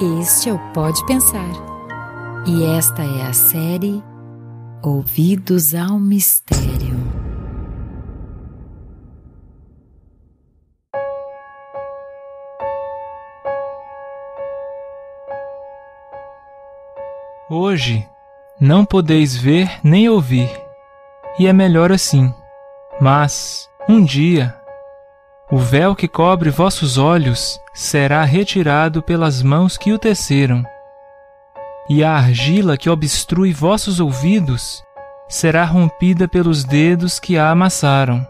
Este é o Pode Pensar. E esta é a série Ouvidos ao Mistério. Hoje não podeis ver nem ouvir, e é melhor assim. Mas, um dia, o véu que cobre vossos olhos será retirado pelas mãos que o teceram, e a argila que obstrui vossos ouvidos será rompida pelos dedos que a amassaram.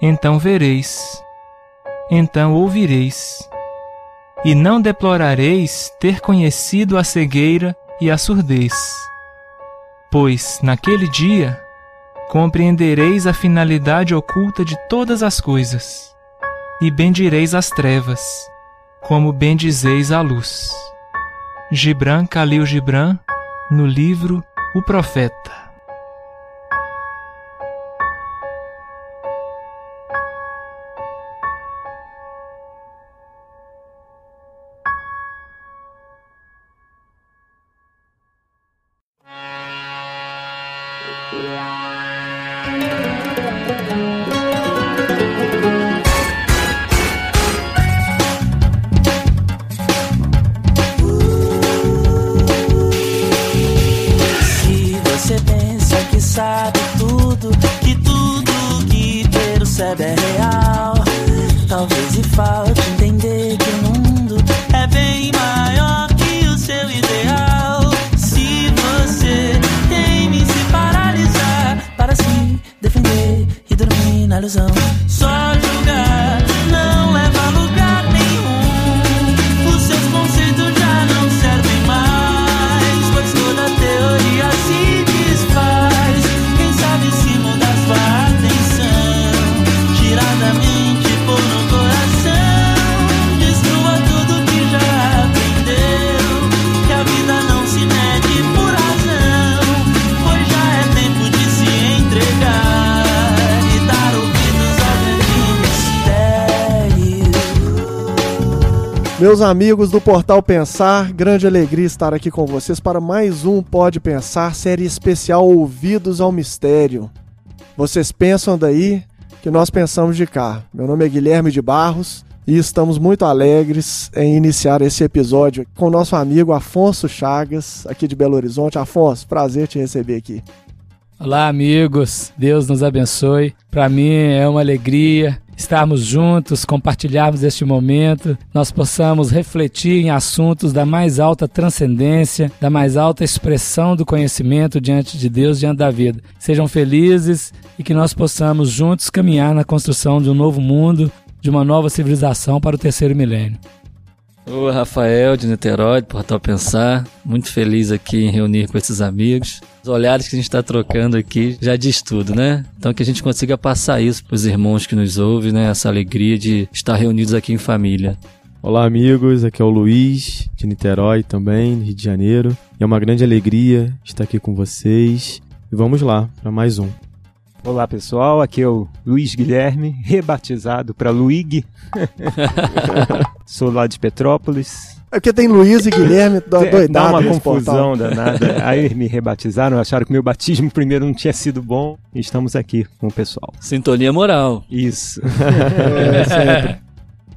Então vereis, então ouvireis, e não deplorareis ter conhecido a cegueira e a surdez. Pois, naquele dia, compreendereis a finalidade oculta de todas as coisas e bendireis as trevas, como bendizeis a luz. Gibran Khalil Gibran, no livro O Profeta. Meus amigos do Portal Pensar, grande alegria estar aqui com vocês para mais um Pode Pensar, série especial Ouvidos ao Mistério. Vocês pensam daí que nós pensamos de cá. Meu nome é Guilherme de Barros e estamos muito alegres em iniciar esse episódio com nosso amigo Afonso Chagas, aqui de Belo Horizonte. Afonso, prazer te receber aqui. Olá, amigos. Deus nos abençoe. Para mim é uma alegria estarmos juntos, compartilharmos este momento, nós possamos refletir em assuntos da mais alta transcendência, da mais alta expressão do conhecimento diante de Deus, diante da vida. Sejam felizes e que nós possamos juntos caminhar na construção de um novo mundo, de uma nova civilização para o terceiro milênio. Ô Rafael de Niterói, do Portal Pensar, muito feliz aqui em reunir com esses amigos. Os olhares que a gente está trocando aqui já diz tudo, né? Então que a gente consiga passar isso para os irmãos que nos ouvem, né? Essa alegria de estar reunidos aqui em família. Olá, amigos. Aqui é o Luiz, de Niterói também, Rio de Janeiro. E é uma grande alegria estar aqui com vocês. E vamos lá para mais um. Olá pessoal, aqui é o Luiz Guilherme, rebatizado para Luig. Sou lá de Petrópolis. É porque tem Luiz e Guilherme do- Dá doidado uma nesse portal. confusão danada. Aí me rebatizaram, acharam que meu batismo primeiro não tinha sido bom. E estamos aqui com o pessoal. Sintonia moral. Isso. É, sempre.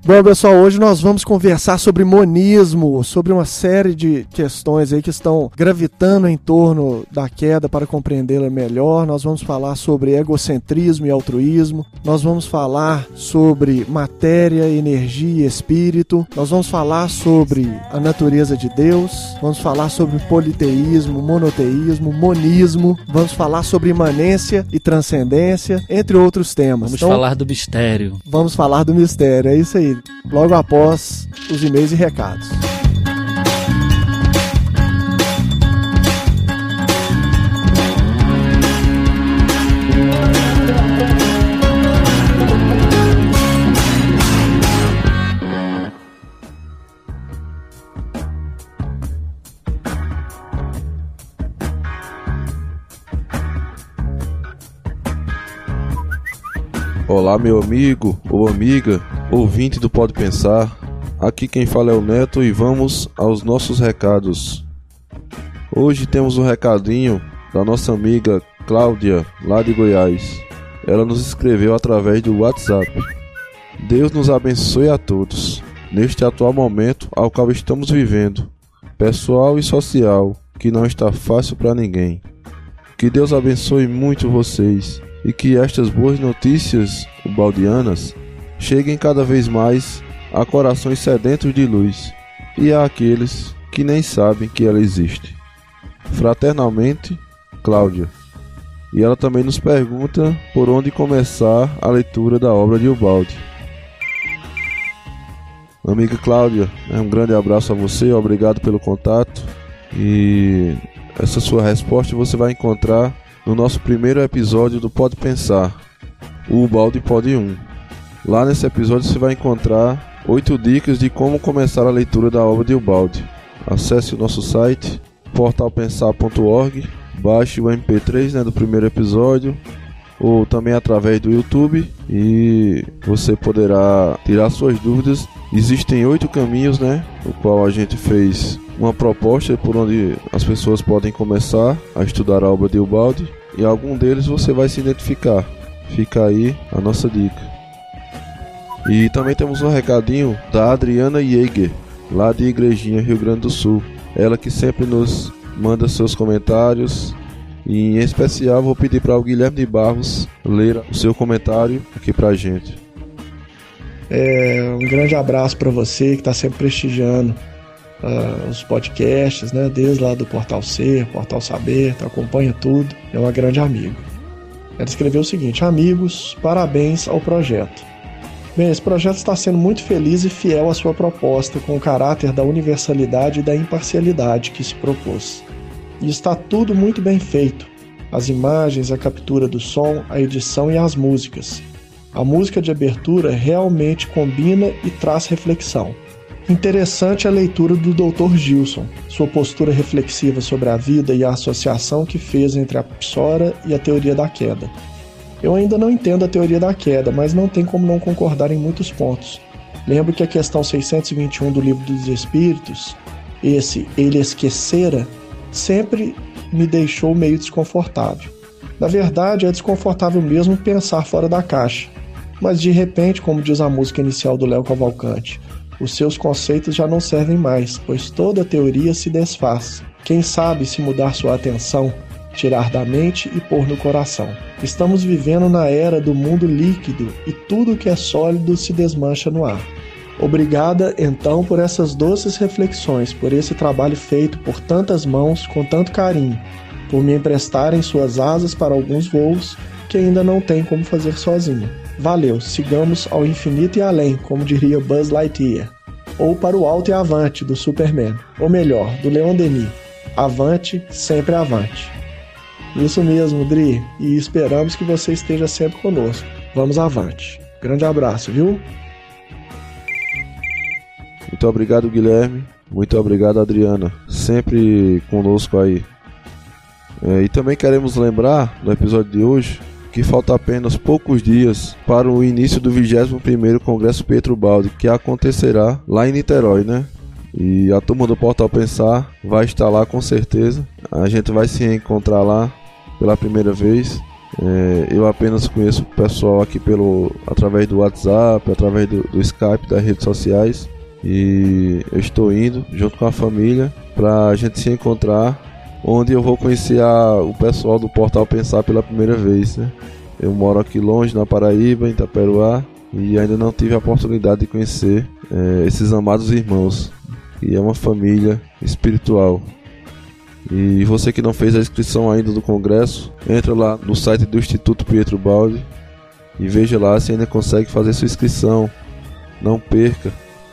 Bom, pessoal, hoje nós vamos conversar sobre monismo, sobre uma série de questões aí que estão gravitando em torno da queda para compreendê-la melhor. Nós vamos falar sobre egocentrismo e altruísmo. Nós vamos falar sobre matéria, energia e espírito. Nós vamos falar sobre a natureza de Deus. Vamos falar sobre politeísmo, monoteísmo, monismo. Vamos falar sobre imanência e transcendência, entre outros temas. Vamos Então, falar do mistério. Vamos falar do mistério, é isso aí. Logo após os e-mails e recados. Olá, meu amigo ou amiga, ouvinte do Pode Pensar. Aqui quem fala é o Neto e vamos aos nossos recados. Hoje temos um recadinho da nossa amiga Cláudia, lá de Goiás. Ela nos escreveu através do WhatsApp. Deus nos abençoe a todos, neste atual momento ao qual estamos vivendo, pessoal e social, que não está fácil para ninguém. Que Deus abençoe muito vocês e que estas boas notícias ubaldianas cheguem cada vez mais a corações sedentos de luz e a aqueles que nem sabem que ela existe. Fraternalmente, Cláudia. E ela também nos pergunta por onde começar a leitura da obra de Ubaldi. Amiga Cláudia, né, um grande abraço a você, obrigado pelo contato. E essa sua resposta você vai encontrar no nosso primeiro episódio do Pode Pensar, o Ubaldi Pode 1. Lá nesse episódio você vai encontrar oito dicas de como começar a leitura da obra de Ubaldi. Acesse o nosso site portalpensar.org, baixe o MP3 né, do primeiro episódio, ou também através do YouTube e você poderá tirar suas dúvidas. Existem oito caminhos, né, o qual a gente fez uma proposta por onde as pessoas podem começar a estudar a obra de Ubaldi e algum deles você vai se identificar. Fica aí a nossa dica. E também temos um recadinho da Adriana Jäger, lá de Igrejinha, Rio Grande do Sul. Ela que sempre nos manda seus comentários. E em especial vou pedir para o Guilherme de Barros ler o seu comentário aqui para a gente. É, um grande abraço para você que está sempre prestigiando uh, os podcasts, né? Desde lá do Portal C, Portal Saber, tá, acompanha tudo. É uma grande amigo. Ela escreveu o seguinte: Amigos, parabéns ao projeto. Bem, esse projeto está sendo muito feliz e fiel à sua proposta, com o caráter da universalidade e da imparcialidade que se propôs. E está tudo muito bem feito: as imagens, a captura do som, a edição e as músicas. A música de abertura realmente combina e traz reflexão. Interessante a leitura do Dr. Gilson, sua postura reflexiva sobre a vida e a associação que fez entre a psora e a teoria da queda. Eu ainda não entendo a teoria da queda, mas não tem como não concordar em muitos pontos. Lembro que a questão 621 do Livro dos Espíritos, esse ele esquecera, sempre me deixou meio desconfortável. Na verdade, é desconfortável mesmo pensar fora da caixa. Mas de repente, como diz a música inicial do Léo Cavalcante, os seus conceitos já não servem mais, pois toda teoria se desfaz. Quem sabe se mudar sua atenção, tirar da mente e pôr no coração. Estamos vivendo na era do mundo líquido e tudo que é sólido se desmancha no ar. Obrigada, então, por essas doces reflexões, por esse trabalho feito por tantas mãos com tanto carinho, por me emprestarem suas asas para alguns voos que ainda não tem como fazer sozinho. Valeu, sigamos ao infinito e além, como diria Buzz Lightyear. Ou para o alto e avante do Superman, ou melhor, do Leon Denis. Avante, sempre avante. Isso mesmo, Dri, e esperamos que você esteja sempre conosco. Vamos avante. Grande abraço, viu? Muito obrigado, Guilherme. Muito obrigado, Adriana. Sempre conosco aí. É, e também queremos lembrar no episódio de hoje que falta apenas poucos dias para o início do 21º Congresso Pietro Baldi, que acontecerá lá em Niterói, né? E a turma do Portal Pensar vai estar lá com certeza. A gente vai se encontrar lá pela primeira vez. É, eu apenas conheço o pessoal aqui pelo através do WhatsApp, através do, do Skype, das redes sociais. E eu estou indo junto com a família para a gente se encontrar, onde eu vou conhecer a, o pessoal do Portal Pensar pela primeira vez. Né? Eu moro aqui longe, na Paraíba, em Itaperuá, e ainda não tive a oportunidade de conhecer é, esses amados irmãos. E é uma família espiritual. E você que não fez a inscrição ainda do congresso, entra lá no site do Instituto Pietro Baldi e veja lá se ainda consegue fazer sua inscrição. Não perca.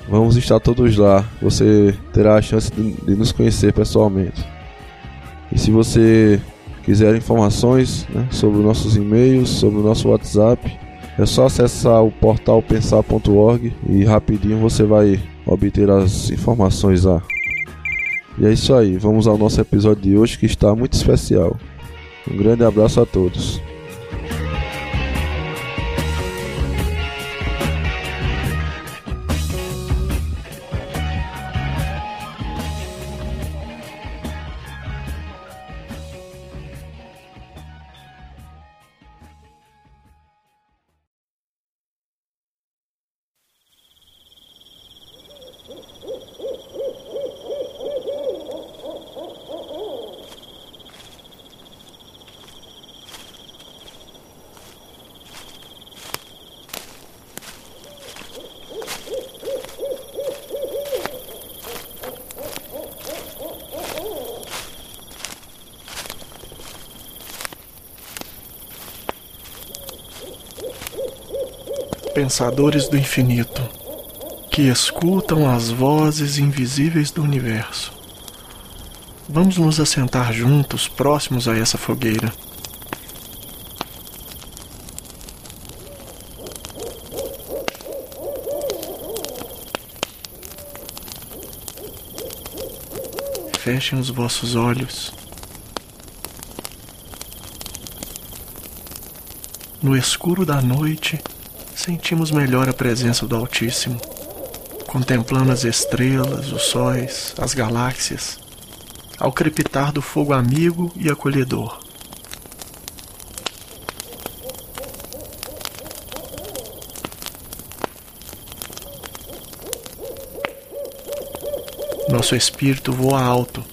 Vamos estar todos lá. Você terá a chance de, nos conhecer pessoalmente. E se você quiser informações né, sobre nossos e-mails, sobre o nosso WhatsApp, é só acessar o portal pensar.org e rapidinho você vai obter as informações lá. E é isso aí, vamos ao nosso episódio de hoje que está muito especial. Um grande abraço a todos. Pensadores do infinito, que escutam as vozes invisíveis do universo. Vamos nos assentar juntos, próximos a essa fogueira. Fechem os vossos olhos. No escuro da noite, sentimos melhor a presença do Altíssimo, contemplando as estrelas, os sóis, as galáxias, ao crepitar do fogo amigo e acolhedor. Nosso espírito voa alto,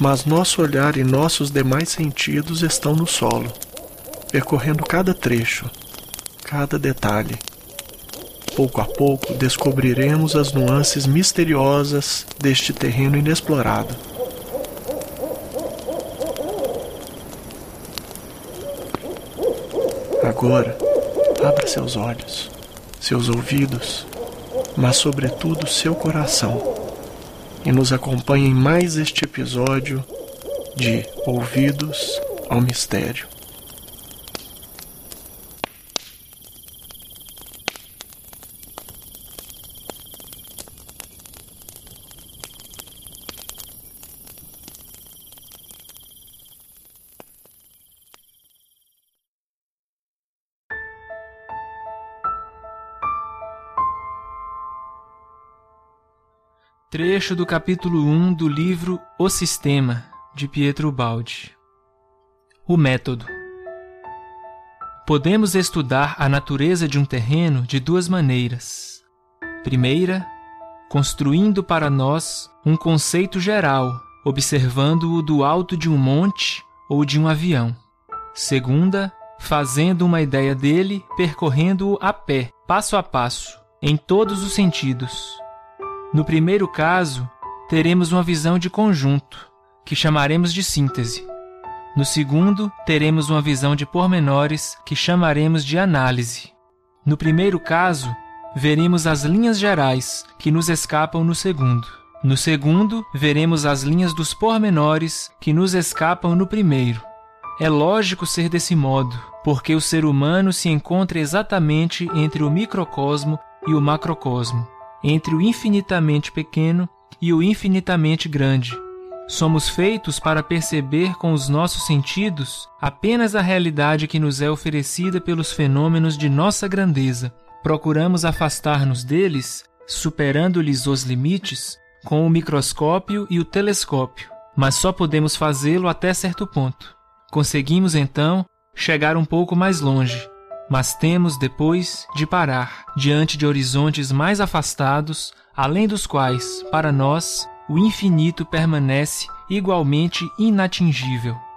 mas nosso olhar e nossos demais sentidos estão no solo, percorrendo cada trecho, cada detalhe. Pouco a pouco descobriremos as nuances misteriosas deste terreno inexplorado. Agora, abra seus olhos, seus ouvidos, mas, sobretudo, seu coração e nos acompanhe em mais este episódio de Ouvidos ao Mistério. Trecho do capítulo 1 do livro O Sistema, de Pietro Baldi. O método. Podemos estudar a natureza de um terreno de duas maneiras. Primeira, construindo para nós um conceito geral, observando-o do alto de um monte ou de um avião. Segunda, fazendo uma ideia dele, percorrendo-o a pé, passo a passo, em todos os sentidos no primeiro caso, teremos uma visão de conjunto, que chamaremos de síntese. No segundo, teremos uma visão de pormenores, que chamaremos de análise. No primeiro caso, veremos as linhas gerais, que nos escapam no segundo. No segundo, veremos as linhas dos pormenores, que nos escapam no primeiro. É lógico ser desse modo, porque o ser humano se encontra exatamente entre o microcosmo e o macrocosmo entre o infinitamente pequeno e o infinitamente grande. Somos feitos para perceber com os nossos sentidos apenas a realidade que nos é oferecida pelos fenômenos de nossa grandeza. Procuramos afastar-nos deles, superando-lhes os limites, com o microscópio e o telescópio, mas só podemos fazê-lo até certo ponto. Conseguimos então chegar um pouco mais longe, mas temos depois de parar diante de horizontes mais afastados, além dos quais, para nós, o infinito permanece igualmente inatingível.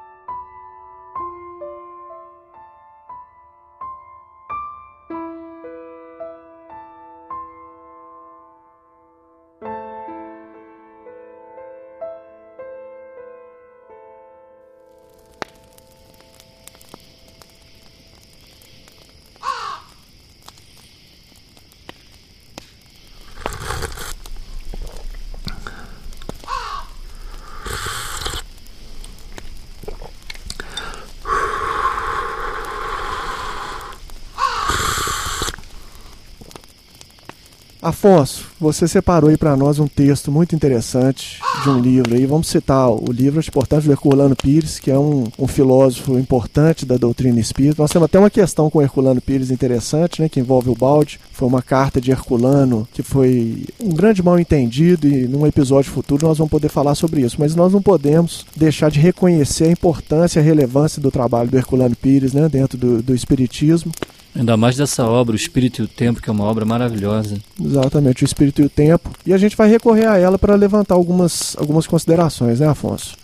Afonso, você separou aí para nós um texto muito interessante de um livro aí. Vamos citar o livro importante do Herculano Pires, que é um, um, filósofo importante da doutrina espírita. Nós temos até uma questão com Herculano Pires interessante, né, que envolve o balde. Foi uma carta de Herculano que foi um grande mal entendido e num episódio futuro nós vamos poder falar sobre isso. Mas nós não podemos deixar de reconhecer a importância e a relevância do trabalho do Herculano Pires né, dentro do, do espiritismo. Ainda mais dessa obra, O Espírito e o Tempo, que é uma obra maravilhosa. Exatamente, O Espírito e o Tempo. E a gente vai recorrer a ela para levantar algumas, algumas considerações, né, Afonso?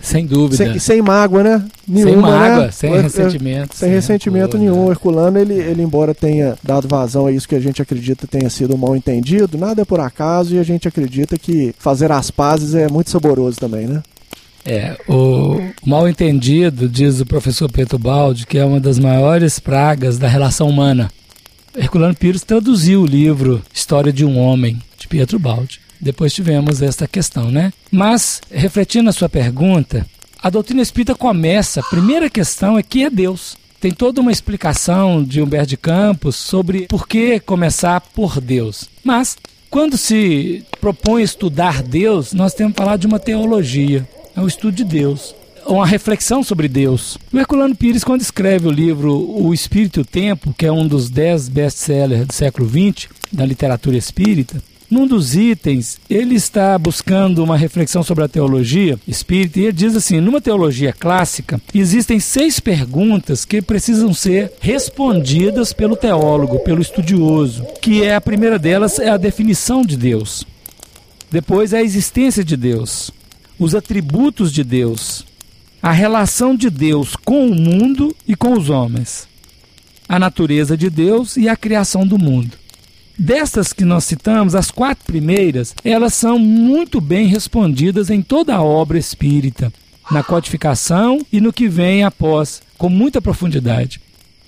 Sem dúvida. Sem, sem mágoa, né? Nenhuma, sem mágoa, né? sem ressentimento. Sem, sem ressentimento nenhum. O Herculano, ele, ele, embora tenha dado vazão a isso que a gente acredita tenha sido mal entendido, nada é por acaso e a gente acredita que fazer as pazes é muito saboroso também, né? É, o mal entendido, diz o professor Pedro Baldi, que é uma das maiores pragas da relação humana. Herculano Pires traduziu o livro História de um Homem, de Pietro Baldi. Depois tivemos esta questão, né? Mas, refletindo na sua pergunta, a doutrina espírita começa, a primeira questão é que é Deus. Tem toda uma explicação de Humberto de Campos sobre por que começar por Deus. Mas, quando se propõe estudar Deus, nós temos que falar de uma teologia, é o estudo de Deus uma reflexão sobre Deus. O Herculano Pires, quando escreve o livro O Espírito e o Tempo, que é um dos dez best-sellers do século XX da literatura espírita, num dos itens, ele está buscando uma reflexão sobre a teologia espírita e ele diz assim: numa teologia clássica, existem seis perguntas que precisam ser respondidas pelo teólogo, pelo estudioso, que é a primeira delas é a definição de Deus. Depois é a existência de Deus, os atributos de Deus, a relação de Deus com o mundo e com os homens, a natureza de Deus e a criação do mundo. Destas que nós citamos, as quatro primeiras, elas são muito bem respondidas em toda a obra espírita, na codificação e no que vem após, com muita profundidade.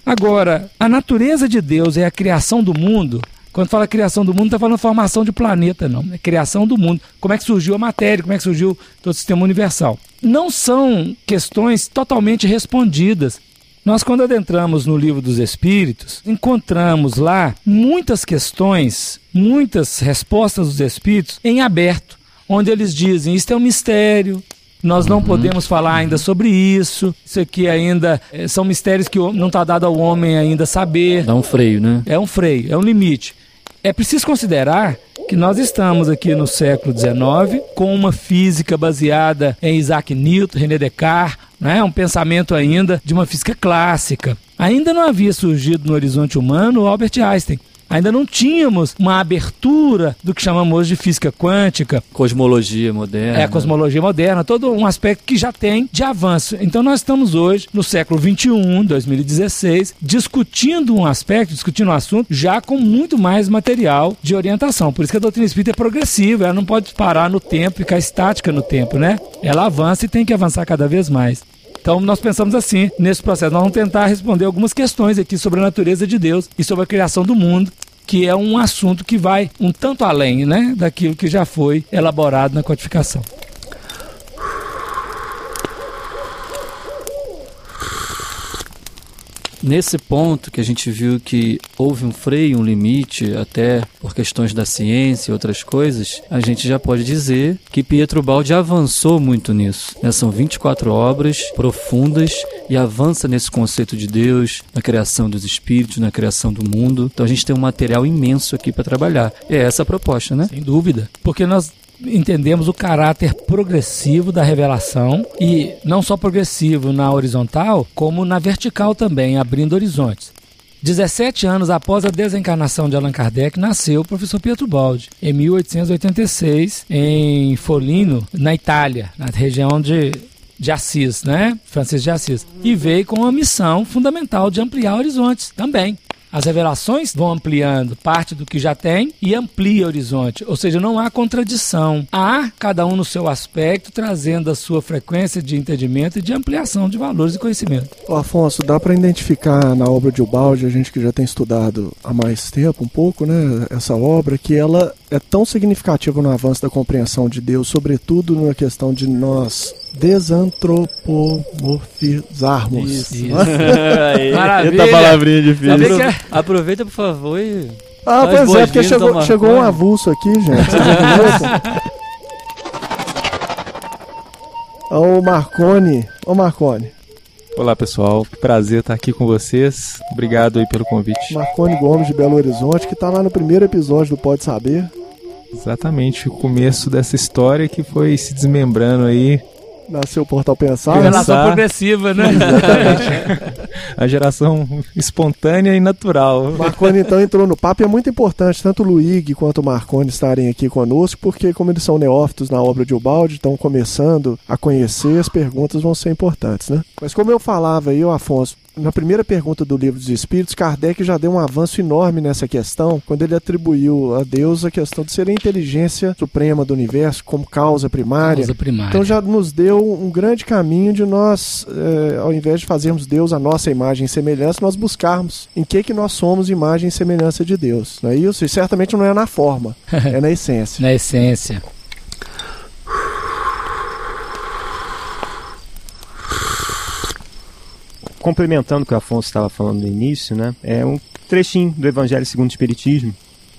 Agora, a natureza de Deus é a criação do mundo. Quando fala criação do mundo, não está falando formação de planeta, não. É criação do mundo. Como é que surgiu a matéria, como é que surgiu todo o sistema universal. Não são questões totalmente respondidas. Nós, quando adentramos no livro dos Espíritos, encontramos lá muitas questões, muitas respostas dos Espíritos em aberto, onde eles dizem: Isto é um mistério, nós não uhum. podemos falar ainda sobre isso. Isso aqui ainda é, são mistérios que não está dado ao homem ainda saber. Dá um freio, né? É um freio, é um limite. É preciso considerar que nós estamos aqui no século XIX com uma física baseada em Isaac Newton, René Descartes, né? um pensamento ainda de uma física clássica. Ainda não havia surgido no horizonte humano Albert Einstein. Ainda não tínhamos uma abertura do que chamamos hoje de física quântica. Cosmologia moderna. É, cosmologia moderna, todo um aspecto que já tem de avanço. Então nós estamos hoje, no século XXI, 2016, discutindo um aspecto, discutindo um assunto, já com muito mais material de orientação. Por isso que a doutrina espírita é progressiva, ela não pode parar no tempo, ficar estática no tempo, né? Ela avança e tem que avançar cada vez mais. Então nós pensamos assim nesse processo. Nós vamos tentar responder algumas questões aqui sobre a natureza de Deus e sobre a criação do mundo, que é um assunto que vai um tanto além né, daquilo que já foi elaborado na codificação. Nesse ponto que a gente viu que houve um freio, um limite, até por questões da ciência e outras coisas, a gente já pode dizer que Pietro Baldi avançou muito nisso. Né? São 24 obras profundas e avança nesse conceito de Deus, na criação dos espíritos, na criação do mundo. Então a gente tem um material imenso aqui para trabalhar. É essa a proposta, né? Sem dúvida. Porque nós entendemos o caráter progressivo da revelação e não só progressivo na horizontal, como na vertical também, abrindo horizontes. 17 anos após a desencarnação de Allan Kardec, nasceu o professor Pietro Baldi, em 1886, em Folino, na Itália, na região de, de Assis, né? Francisco de Assis. E veio com uma missão fundamental de ampliar horizontes também. As revelações vão ampliando parte do que já tem e amplia o horizonte, ou seja, não há contradição. Há cada um no seu aspecto, trazendo a sua frequência de entendimento e de ampliação de valores e conhecimento. Ô Afonso, dá para identificar na obra de Ubaldi, a gente que já tem estudado há mais tempo um pouco, né, essa obra, que ela é tão significativa no avanço da compreensão de Deus, sobretudo na questão de nós desantropomorfizarmos. Isso, isso. Maravilha. Eita palavrinha difícil. Apro aproveita, por favor, e. Ah, pois é, porque chegou, chegou um avulso aqui, gente. Ô Marcone, ô Marcone. Olá pessoal, prazer estar aqui com vocês. Obrigado aí pelo convite. Marcone Gomes de Belo Horizonte, que está lá no primeiro episódio do Pode Saber. Exatamente, o começo dessa história que foi se desmembrando aí Nasceu o Portal Pensar. Geração progressiva, né? Exatamente. a geração espontânea e natural. Marconi então entrou no papo e é muito importante tanto o Luigi quanto o Marconi estarem aqui conosco, porque como eles são neófitos na obra de Ubaldi, estão começando a conhecer, as perguntas vão ser importantes, né? Mas como eu falava aí, o Afonso, Na primeira pergunta do Livro dos Espíritos, Kardec já deu um avanço enorme nessa questão, quando ele atribuiu a Deus a questão de ser a inteligência suprema do universo como causa primária. Causa primária. Então já nos deu um grande caminho de nós, eh, ao invés de fazermos Deus a nossa imagem e semelhança, nós buscarmos em que que nós somos imagem e semelhança de Deus. Não é isso? E certamente não é na forma, é na essência. Na essência. Complementando o que o Afonso estava falando no início, né, é um trechinho do Evangelho segundo o Espiritismo.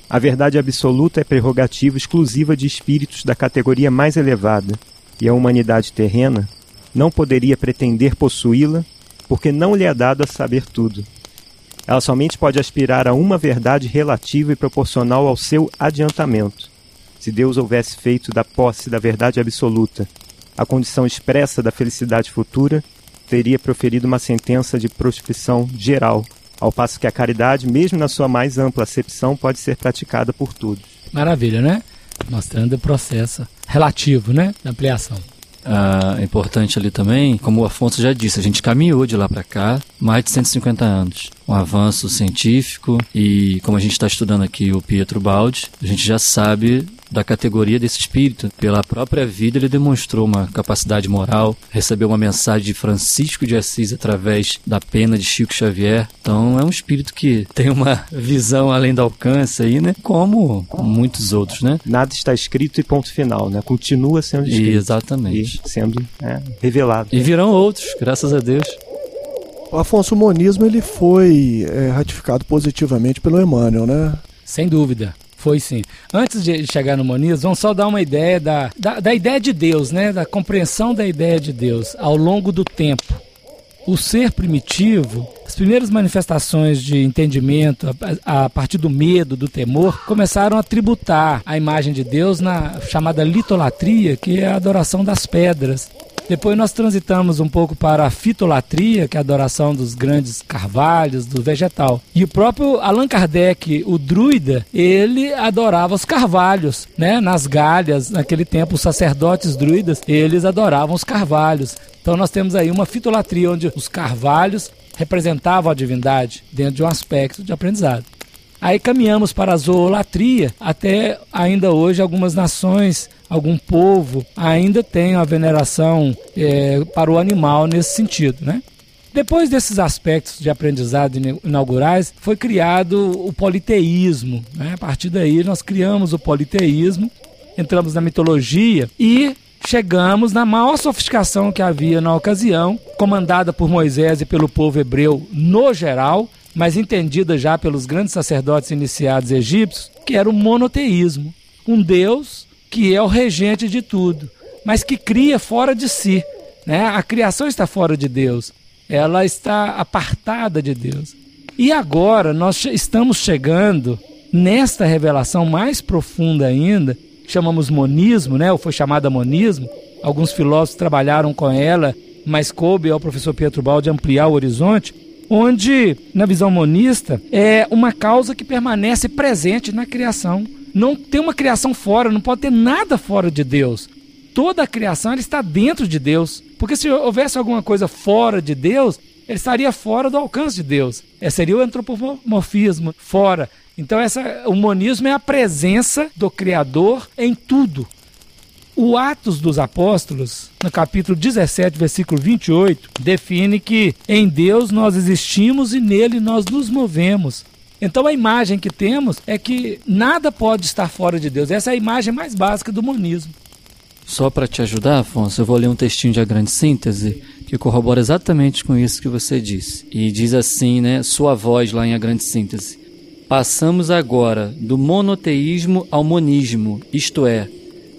A verdade absoluta é prerrogativa exclusiva de espíritos da categoria mais elevada, e a humanidade terrena não poderia pretender possuí-la, porque não lhe é dado a saber tudo. Ela somente pode aspirar a uma verdade relativa e proporcional ao seu adiantamento. Se Deus houvesse feito da posse da verdade absoluta a condição expressa da felicidade futura, teria proferido uma sentença de prostituição geral, ao passo que a caridade, mesmo na sua mais ampla acepção, pode ser praticada por todos. Maravilha, né? Mostrando o processo relativo, né? Da ampliação. Ah, é importante ali também, como o Afonso já disse, a gente caminhou de lá para cá mais de 150 anos. Um avanço científico e, como a gente está estudando aqui o Pietro Baldi, a gente já sabe da categoria desse espírito. Pela própria vida, ele demonstrou uma capacidade moral, recebeu uma mensagem de Francisco de Assis através da pena de Chico Xavier. Então, é um espírito que tem uma visão além do alcance aí, né? Como muitos outros, né? Nada está escrito e ponto final, né? Continua sendo escrito. Exatamente. E sendo é, revelado. E virão outros, graças a Deus. O Afonso, o monismo ele foi é, ratificado positivamente pelo Emmanuel, né? Sem dúvida. Foi sim. Antes de chegar no monismo, vamos só dar uma ideia da, da, da, ideia de Deus, né? Da compreensão da ideia de Deus ao longo do tempo. O ser primitivo, as primeiras manifestações de entendimento a, a partir do medo, do temor, começaram a tributar a imagem de Deus na chamada litolatria, que é a adoração das pedras. Depois nós transitamos um pouco para a fitolatria, que é a adoração dos grandes carvalhos, do vegetal. E o próprio Allan Kardec, o druida, ele adorava os carvalhos, né? Nas galhas, naquele tempo, os sacerdotes druidas, eles adoravam os carvalhos. Então nós temos aí uma fitolatria onde os carvalhos representavam a divindade dentro de um aspecto de aprendizado. Aí caminhamos para a zoolatria, até ainda hoje algumas nações, algum povo ainda tem a veneração é, para o animal nesse sentido, né? Depois desses aspectos de aprendizado inaugurais, foi criado o politeísmo. Né? A partir daí, nós criamos o politeísmo, entramos na mitologia e chegamos na maior sofisticação que havia na ocasião, comandada por Moisés e pelo povo hebreu no geral, mas entendida já pelos grandes sacerdotes iniciados egípcios, que era o monoteísmo. Um Deus que é o regente de tudo, mas que cria fora de si. Né? A criação está fora de Deus, ela está apartada de Deus. E agora nós estamos chegando nesta revelação mais profunda ainda, chamamos monismo, né? ou foi chamada monismo. Alguns filósofos trabalharam com ela, mas coube ao professor Pietro Baldi ampliar o horizonte onde, na visão monista, é uma causa que permanece presente na criação. Não tem uma criação fora, não pode ter nada fora de Deus. Toda a criação está dentro de Deus. Porque se houvesse alguma coisa fora de Deus, ele estaria fora do alcance de Deus. É, seria o antropomorfismo, fora. Então, essa, o monismo é a presença do Criador em tudo. O Atos dos Apóstolos, no capítulo 17, versículo 28, define que em Deus nós existimos e nele nós nos movemos. Então a imagem que temos é que nada pode estar fora de Deus. Essa é a imagem mais básica do monismo. Só para te ajudar, Afonso, eu vou ler um textinho de A Grande Síntese que corrobora exatamente com isso que você disse. E diz assim, né, sua voz lá em A Grande Síntese. Passamos agora do monoteísmo ao monismo, isto é,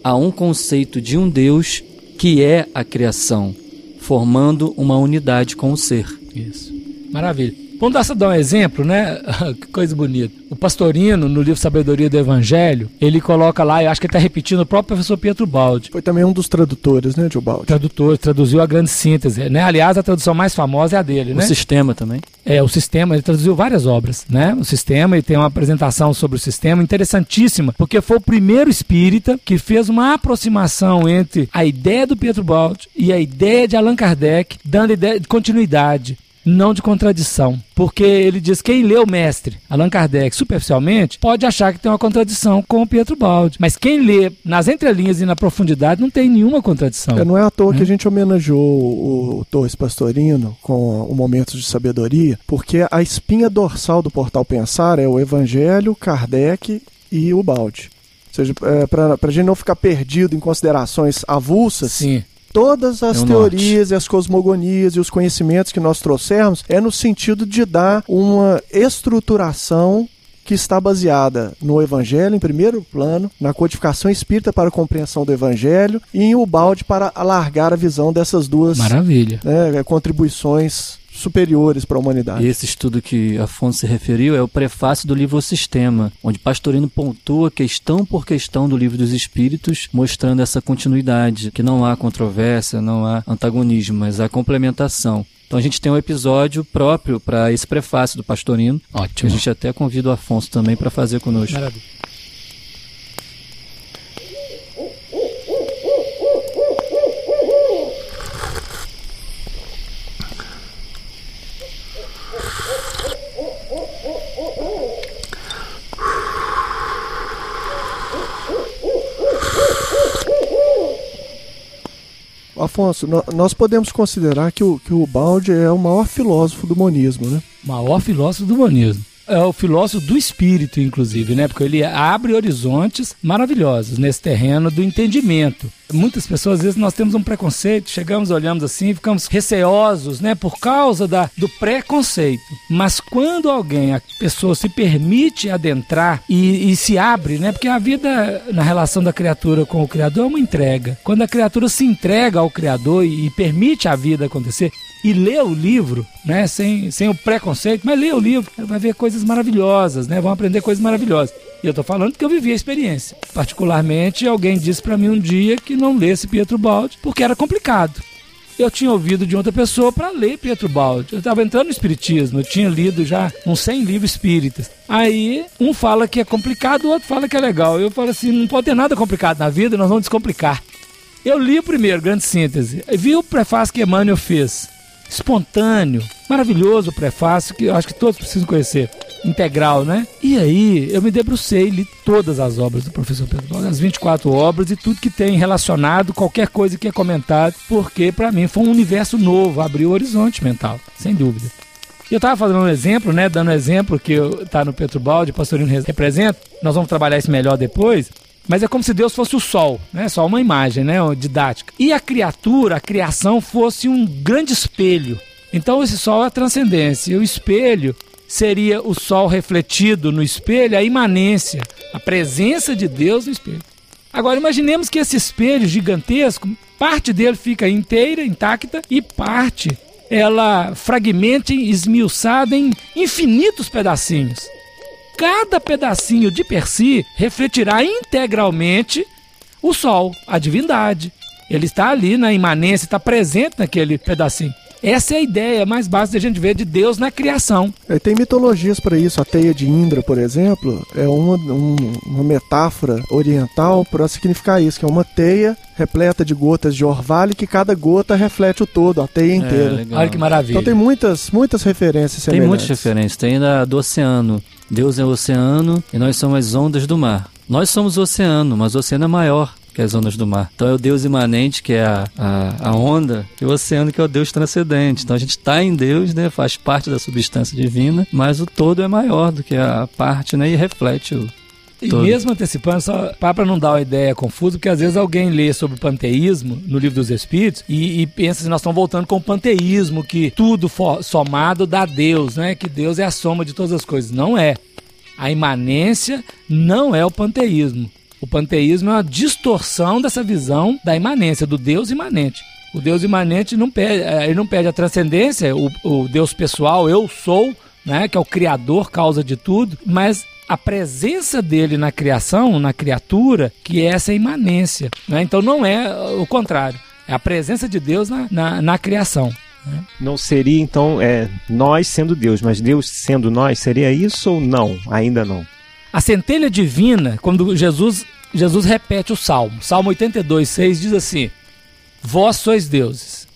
a um conceito de um Deus que é a criação, formando uma unidade com o ser. Isso. Maravilha. Vamos dar, dar um exemplo, né? que coisa bonita. O Pastorino, no livro Sabedoria do Evangelho, ele coloca lá, eu acho que ele está repetindo o próprio professor Pietro Baldi. Foi também um dos tradutores, né, Gil Baldi? Tradutor, traduziu a grande síntese, né? Aliás, a tradução mais famosa é a dele, né? O sistema também. É, o sistema, ele traduziu várias obras, né? O sistema, e tem uma apresentação sobre o sistema interessantíssima, porque foi o primeiro espírita que fez uma aproximação entre a ideia do Pietro Baldi e a ideia de Allan Kardec, dando ideia de continuidade não de contradição. Porque ele diz quem lê o mestre Allan Kardec superficialmente pode achar que tem uma contradição com o Pietro Baldi. Mas quem lê nas entrelinhas e na profundidade não tem nenhuma contradição. É, não é à toa que Hum. a gente homenageou o, o Torres Pastorino com o Momentos de Sabedoria, porque a espinha dorsal do Portal Pensar é o Evangelho, Kardec e o Balde. Ou seja, é, para a gente não ficar perdido em considerações avulsas, Sim. Todas as É teorias e as cosmogonias e os conhecimentos que nós trouxermos é no sentido de dar uma estruturação que está baseada no Evangelho, em primeiro plano, na codificação espírita para a compreensão do Evangelho e em o balde para alargar a visão dessas duas Maravilha. né, contribuições superiores para a humanidade. E esse estudo que Afonso se referiu é o prefácio do livro O Sistema, onde Pastorino pontua questão por questão do livro dos Espíritos, mostrando essa continuidade, que não há controvérsia, não há antagonismo, mas há complementação. Então a gente tem um episódio próprio para esse prefácio do Pastorino, que a Ótimo. gente até convida o Afonso também para fazer conosco. Maravilha. Afonso, nós podemos considerar que o, que o Balde é o maior filósofo do monismo, né? maior filósofo do humanismo. É o filósofo do espírito, inclusive, né? Porque ele abre horizontes maravilhosos nesse terreno do entendimento. Muitas pessoas, às vezes, nós temos um preconceito, chegamos, olhamos assim, ficamos receosos, né? Por causa da, do preconceito. Mas quando alguém, a pessoa se permite adentrar e, e se abre, né? Porque a vida na relação da criatura com o Criador é uma entrega. Quando a criatura se entrega ao Criador e, e permite a vida acontecer, e lê o livro, né, sem, sem o preconceito, mas lê o livro, vai ver coisas maravilhosas, né, vão aprender coisas maravilhosas. E eu tô falando que eu vivi a experiência. Particularmente, alguém disse para mim um dia que não lesse Pietro Baldi porque era complicado. Eu tinha ouvido de outra pessoa para ler Pietro Baldi. Eu estava entrando no espiritismo, eu tinha lido já uns 100 livros espíritas. Aí, um fala que é complicado, o outro fala que é legal. Eu falo assim, não pode ter nada complicado na vida, nós vamos descomplicar. Eu li o primeiro, grande síntese. Vi o prefácio que Emmanuel fez. Espontâneo, maravilhoso o prefácio, que eu acho que todos precisam conhecer. Integral, né? E aí eu me debrucei, li todas as obras do professor Pedro Baldi, as 24 obras e tudo que tem relacionado, qualquer coisa que é comentado, porque para mim foi um universo novo, abriu o horizonte mental, sem dúvida. Eu estava fazendo um exemplo, né? Dando um exemplo que eu, tá no Petro Baldi, o Pastorino re- representa. Nós vamos trabalhar isso melhor depois. Mas é como se Deus fosse o sol, né? Só uma imagem, né? Didática. E a criatura, a criação, fosse um grande espelho. Então esse sol é a transcendência. E o espelho seria o sol refletido no espelho, a imanência, a presença de Deus no espelho. Agora imaginemos que esse espelho gigantesco, parte dele fica inteira, intacta, e parte ela fragmente esmiuçada em infinitos pedacinhos. Cada pedacinho de per si refletirá integralmente o sol, a divindade. Ele está ali na imanência, está presente naquele pedacinho. Essa é a ideia mais básica da gente ver de Deus na criação. É, tem mitologias para isso. A teia de Indra, por exemplo, é uma, um- uma metáfora oriental para significar isso, que é uma teia repleta de gotas de orvalho que cada gota reflete o todo, a teia inteira. É, legal. Olha que maravilha. então tem muitas, muitas referências Tem semelhantes. muitas referências. Tem da, do oceano. Deus é o oceano e nós somos as ondas do mar. Nós somos o oceano, mas o oceano é maior que as ondas do mar. Então é o Deus imanente, que é a, a, a onda, e o oceano, que é o Deus transcendente. Então a gente está em Deus, né? faz parte da substância divina, mas o todo é maior do que a parte né? e reflete o. E todo. mesmo antecipando, só para não dar uma ideia confusa, porque às vezes alguém lê sobre o panteísmo no livro dos Espíritos e, e pensa que nós estamos voltando com o panteísmo, que tudo for- somado dá Deus, né? Que Deus é a soma de todas as coisas. Não é. A imanência não é o panteísmo. O panteísmo é uma distorção dessa visão da imanência, do Deus imanente. O Deus imanente não pede, eh, ele não pede a transcendência, o, o Deus pessoal, eu sou, né, que é o criador, causa de tudo, mas a presença dele na criação, na criatura, que é essa imanência. Né? Então não é o contrário. É a presença de Deus na, na, na criação. Não seria então é, nós sendo Deus, mas Deus sendo nós, seria isso ou não? Ainda não. A centelha divina, quando Jesus, Jesus repete o Salmo, Salmo 82, 6 diz assim: Vós sois deuses.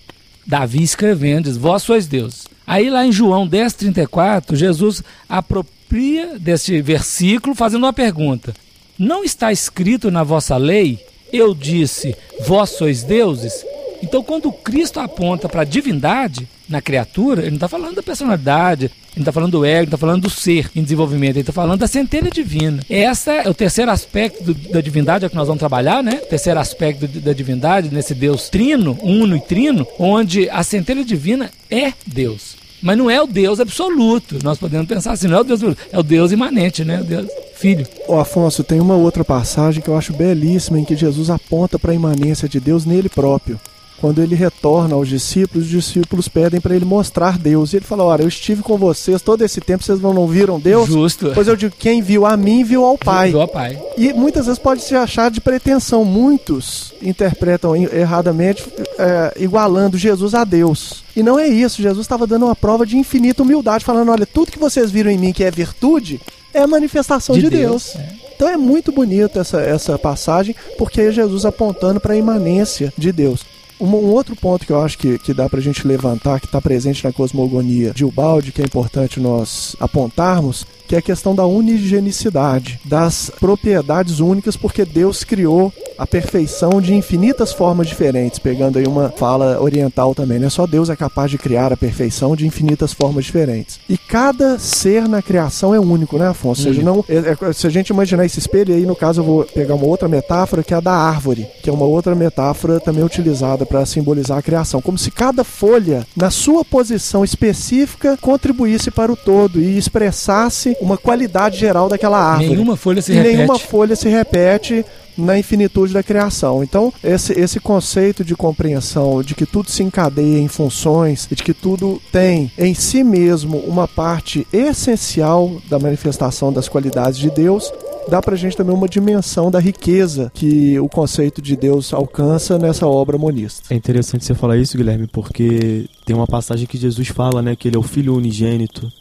Davi escrevendo diz: Vós sois deuses. Aí lá em João 10:34, Jesus apropria deste versículo fazendo uma pergunta: Não está escrito na vossa lei, eu disse, vós sois deuses? Então, quando Cristo aponta para a divindade na criatura, ele não está falando da personalidade, não está falando do ego, ele está falando do ser em desenvolvimento, ele está falando da centelha divina. Esse é o terceiro aspecto do, da divindade, é o que nós vamos trabalhar, né? O terceiro aspecto da divindade, nesse Deus trino, uno e trino, onde a centelha divina é Deus. Mas não é o Deus absoluto. Nós podemos pensar assim, não é o Deus absoluto, é o Deus imanente, né? O Deus filho. Ô Afonso, tem uma outra passagem que eu acho belíssima em que Jesus aponta para a imanência de Deus nele próprio. Quando ele retorna aos discípulos, os discípulos pedem para ele mostrar Deus. E ele fala: Olha, eu estive com vocês todo esse tempo, vocês não viram Deus? Justo. Pois eu digo: quem viu a mim, viu ao Pai. Viu ao Pai. E muitas vezes pode se achar de pretensão. Muitos interpretam erradamente, é, igualando Jesus a Deus. E não é isso. Jesus estava dando uma prova de infinita humildade, falando: Olha, tudo que vocês viram em mim que é virtude é a manifestação de, de Deus. Deus. É. Então é muito bonito essa, essa passagem, porque é Jesus apontando para a imanência de Deus. Um, um, outro ponto que eu acho que, que dá para a gente levantar, que está presente na cosmogonia de Ubaldi, que é importante nós apontarmos, que é a questão da unigenicidade, das propriedades únicas, porque Deus criou a perfeição de infinitas formas diferentes, pegando aí uma fala oriental também, né? Só Deus é capaz de criar a perfeição de infinitas formas diferentes. E cada ser na criação é único, né, Afonso? Ou seja, não, é, é, se a gente imaginar esse espelho aí, no caso eu vou pegar uma outra metáfora, que é a da árvore, que é uma outra metáfora também utilizada para simbolizar a criação, como se cada folha, na sua posição específica, contribuísse para o todo e expressasse uma qualidade geral daquela árvore. Nenhuma folha se e repete. nenhuma folha se repete na infinitude da criação. Então, esse, esse conceito de compreensão de que tudo se encadeia em funções e de que tudo tem em si mesmo uma parte essencial da manifestação das qualidades de Deus dá pra gente também uma dimensão da riqueza que o conceito de Deus alcança nessa obra monista. É interessante você falar isso, Guilherme, porque tem uma passagem que Jesus fala, né, que ele é o filho unigênito.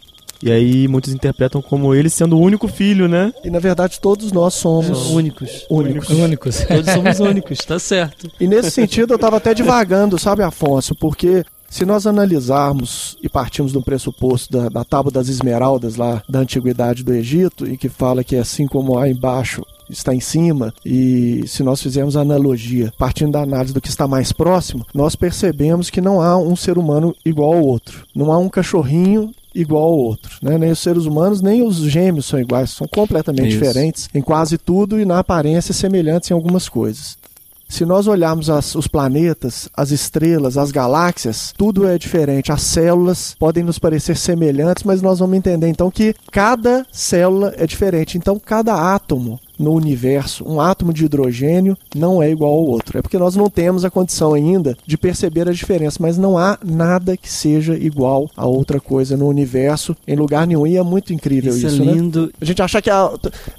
E aí muitos interpretam como ele sendo o único filho, né? E na verdade todos nós somos é, únicos. Únicos. Únicos. Todos somos únicos, tá certo. E nesse sentido eu tava até divagando, sabe, Afonso? Porque se nós analisarmos e partirmos do pressuposto da, da Tábua das Esmeraldas lá da Antiguidade do Egito, e que fala que assim como há embaixo está em cima, e se nós fizermos a analogia partindo da análise do que está mais próximo, nós percebemos que não há um ser humano igual ao outro. Não há um cachorrinho igual ao outro. Né? Nem os seres humanos, nem os gêmeos são iguais, são completamente Isso. diferentes em quase tudo e na aparência semelhantes em algumas coisas. Se nós olharmos as, os planetas, as estrelas, as galáxias, tudo é diferente. As células podem nos parecer semelhantes, mas nós vamos entender então que cada célula é diferente. Então, cada átomo no universo, um átomo de hidrogênio não é igual ao outro. É porque nós não temos a condição ainda de perceber a diferença, mas não há nada que seja igual a outra coisa no universo em lugar nenhum. E é muito incrível isso, isso é lindo. Né? A gente acha que a,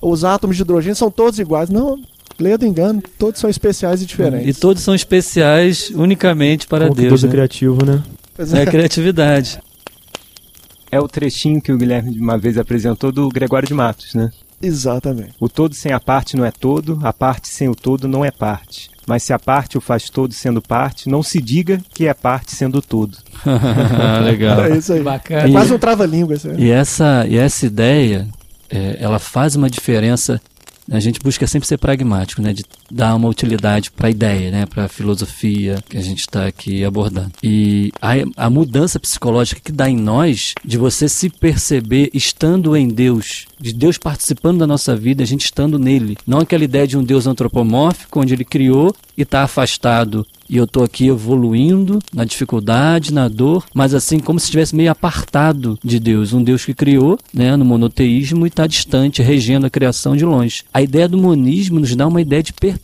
os átomos de hidrogênio são todos iguais. Não, Ledo engano, todos são especiais e diferentes. E todos são especiais unicamente para Como Deus. Todo né? criativo, né? É. é criatividade. É o trechinho que o Guilherme de uma vez apresentou do Gregório de Matos, né? Exatamente. O todo sem a parte não é todo, a parte sem o todo não é parte. Mas se a parte o faz todo sendo parte, não se diga que é parte sendo todo. Legal. É isso aí. Bacana. É quase um trava-língua. E essa, e essa ideia, é, ela faz uma diferença a gente busca sempre ser pragmático, né, de dar uma utilidade para a ideia, né, para a filosofia que a gente está aqui abordando. E a, a mudança psicológica que dá em nós de você se perceber estando em Deus, de Deus participando da nossa vida, a gente estando nele, não aquela ideia de um Deus antropomórfico onde ele criou e está afastado e eu estou aqui evoluindo na dificuldade, na dor, mas assim como se estivesse meio apartado de Deus, um Deus que criou, né, no monoteísmo e está distante, regendo a criação de longe. A ideia do monismo nos dá uma ideia de pertencimento.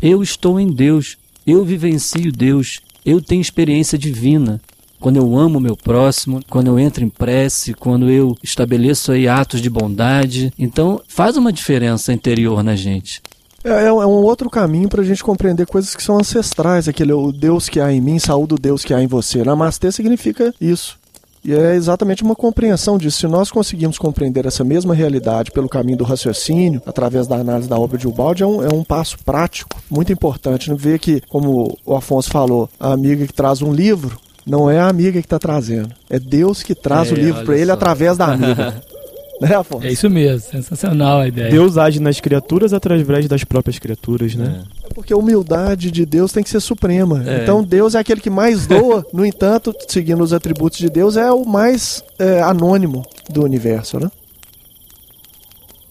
Eu estou em Deus, eu vivencio Deus, eu tenho experiência divina. Quando eu amo o meu próximo, quando eu entro em prece, quando eu estabeleço aí atos de bondade. Então, faz uma diferença interior na gente. É, é, um, é outro caminho para a gente compreender coisas que são ancestrais. Aquele o Deus que há em mim, saúde o Deus que há em você. Namastê significa isso. E é exatamente uma compreensão disso. Se nós conseguimos compreender essa mesma realidade pelo caminho do raciocínio, através da análise da obra de Ubaldi, é um, é um passo prático muito importante. Ver que, como o Afonso falou, a amiga que traz um livro, Não é a amiga que está trazendo. É Deus que traz É, o livro para ele através da amiga. né, Afonso? É isso mesmo, sensacional a ideia. Deus age nas criaturas através das próprias criaturas, né? É porque a humildade de Deus tem que ser suprema. É. Então Deus é aquele que mais doa, no entanto, seguindo os atributos de Deus, é o mais é, anônimo do universo, né?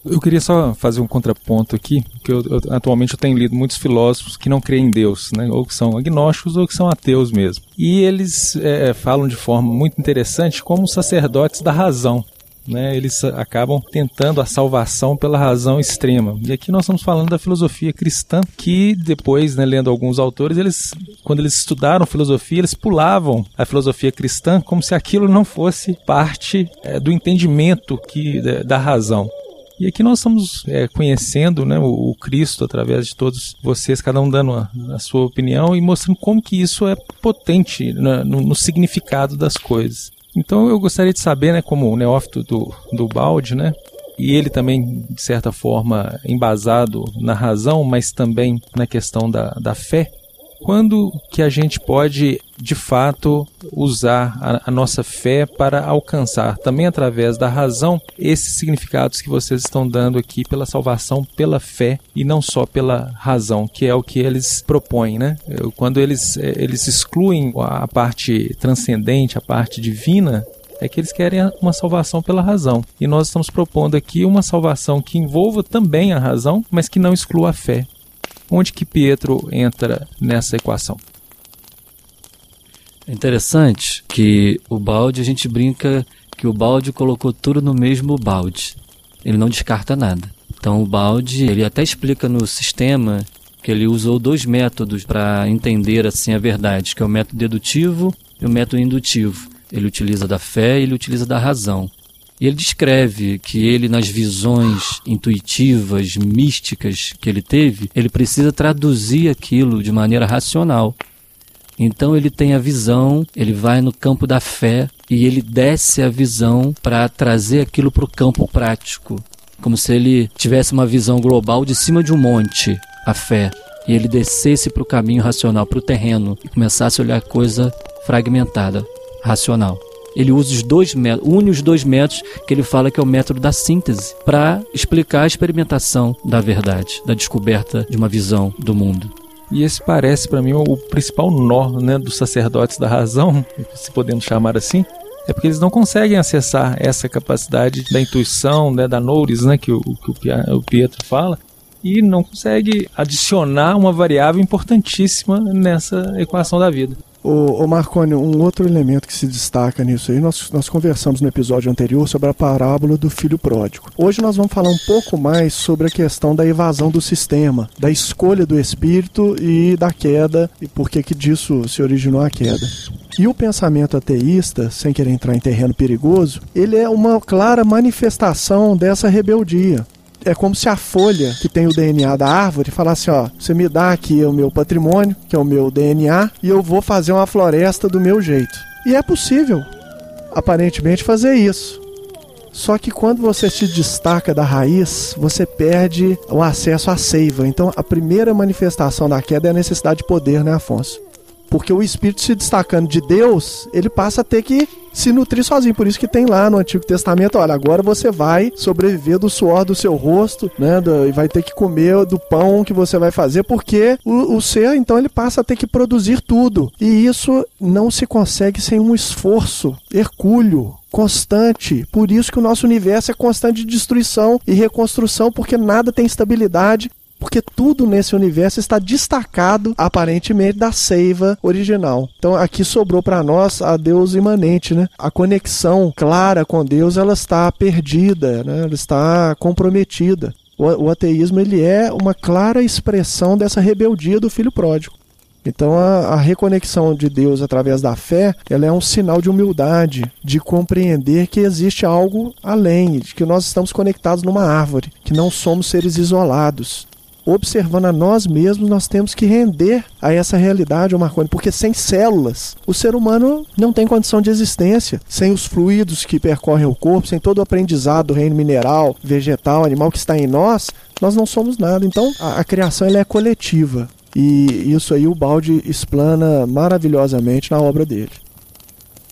Eu queria só fazer um contraponto aqui, que eu, eu- atualmente eu tenho lido muitos filósofos que não creem em Deus, né? ou que são agnósticos ou que são ateus mesmo. E eles é, falam de forma muito interessante como sacerdotes da razão. Né, eles acabam tentando a salvação pela razão extrema. E aqui nós estamos falando da filosofia cristã, que depois, né, lendo alguns autores, eles, quando eles estudaram filosofia, eles pulavam a filosofia cristã como se aquilo não fosse parte é, do entendimento que, da, da razão. E aqui nós estamos é, conhecendo né, o, o Cristo através de todos vocês, cada um dando a, a sua opinião e mostrando como que isso é potente na- no, no significado das coisas. Então eu gostaria de saber, né, como neófito do, do balde, né, e ele também, de certa forma, embasado na razão, mas também na questão da, da fé, quando que a gente pode, de fato, usar a, a nossa fé para alcançar, também através da razão, esses significados que vocês estão dando aqui pela salvação, pela fé e não só pela razão, que é o que eles propõem, né? Quando eles, eh, eles excluem a parte transcendente, a parte divina, é que eles querem uma salvação pela razão. E nós estamos propondo aqui uma salvação que envolva também a razão, mas que não exclua a fé. Onde que Pietro entra nessa equação? É interessante que o balde, a gente brinca que o balde colocou tudo no mesmo balde. Ele não descarta nada. Então o balde, ele até explica no sistema que ele usou dois métodos para entender assim a verdade, que é o método dedutivo e o método indutivo. Ele utiliza da fé e ele utiliza da razão. E ele descreve que ele, nas visões intuitivas, místicas que ele teve, ele precisa traduzir aquilo de maneira racional. Então ele tem a visão, ele vai no campo da fé e ele desce a visão para trazer aquilo para o campo prático, como se ele tivesse uma visão global de cima de um monte, a fé, e ele descesse para o caminho racional, para o terreno e começasse a olhar coisa fragmentada, racional. Ele usa os dois une os dois métodos que ele fala que é o método da síntese, para explicar a experimentação da verdade, da descoberta de uma visão do mundo. E esse parece para mim o principal nó né, dos sacerdotes da razão, se podemos chamar assim, é porque eles não conseguem acessar essa capacidade da intuição, né, da nouris, né, que, o, que o Pietro fala, e não consegue adicionar uma variável importantíssima nessa equação da vida. Ô Marconi, um outro elemento que se destaca nisso aí, nós, nós conversamos no episódio anterior sobre a parábola do filho pródigo. Hoje nós vamos falar um pouco mais sobre a questão da evasão do sistema, da escolha do espírito e da queda, e por que que disso se originou a queda. E o pensamento ateísta, sem querer entrar em terreno perigoso, ele é uma clara manifestação dessa rebeldia é como se a folha que tem o DNA da árvore falasse, ó, você me dá aqui o meu patrimônio, que é o meu DNA, e eu vou fazer uma floresta do meu jeito. E é possível, aparentemente, fazer isso. Só que quando você se destaca da raiz, você perde o acesso à seiva. Então, a primeira manifestação da queda é a necessidade de poder, né, Afonso? Porque o espírito se destacando de Deus, ele passa a ter que se nutrir sozinho. Por isso que tem lá no Antigo Testamento, olha, agora você vai sobreviver do suor do seu rosto, né? do- e vai ter que comer do pão que você vai fazer, porque o, o ser, então, ele passa a ter que produzir tudo. E isso não se consegue sem um esforço hercúleo, constante. Por isso que o nosso universo é constante de destruição e reconstrução, porque nada tem estabilidade. Porque tudo nesse universo está destacado, aparentemente, da seiva original. Então aqui sobrou para nós a Deus imanente, né? A conexão clara com Deus, ela está perdida, né? Ela está comprometida. O, o ateísmo ele é uma clara expressão dessa rebeldia do filho pródigo. Então a, a reconexão de Deus através da fé, ela é um sinal de humildade, de compreender que existe algo além, de que nós estamos conectados numa árvore, que não somos seres isolados. Observando a nós mesmos, nós temos que render a essa realidade, Marconi, porque sem células, o ser humano não tem condição de existência. Sem os fluidos que percorrem o corpo, sem todo o aprendizado do reino mineral, vegetal, animal que está em nós, nós não somos nada. Então, a, a criação ela é coletiva. E isso aí o Balde explana maravilhosamente na obra dele.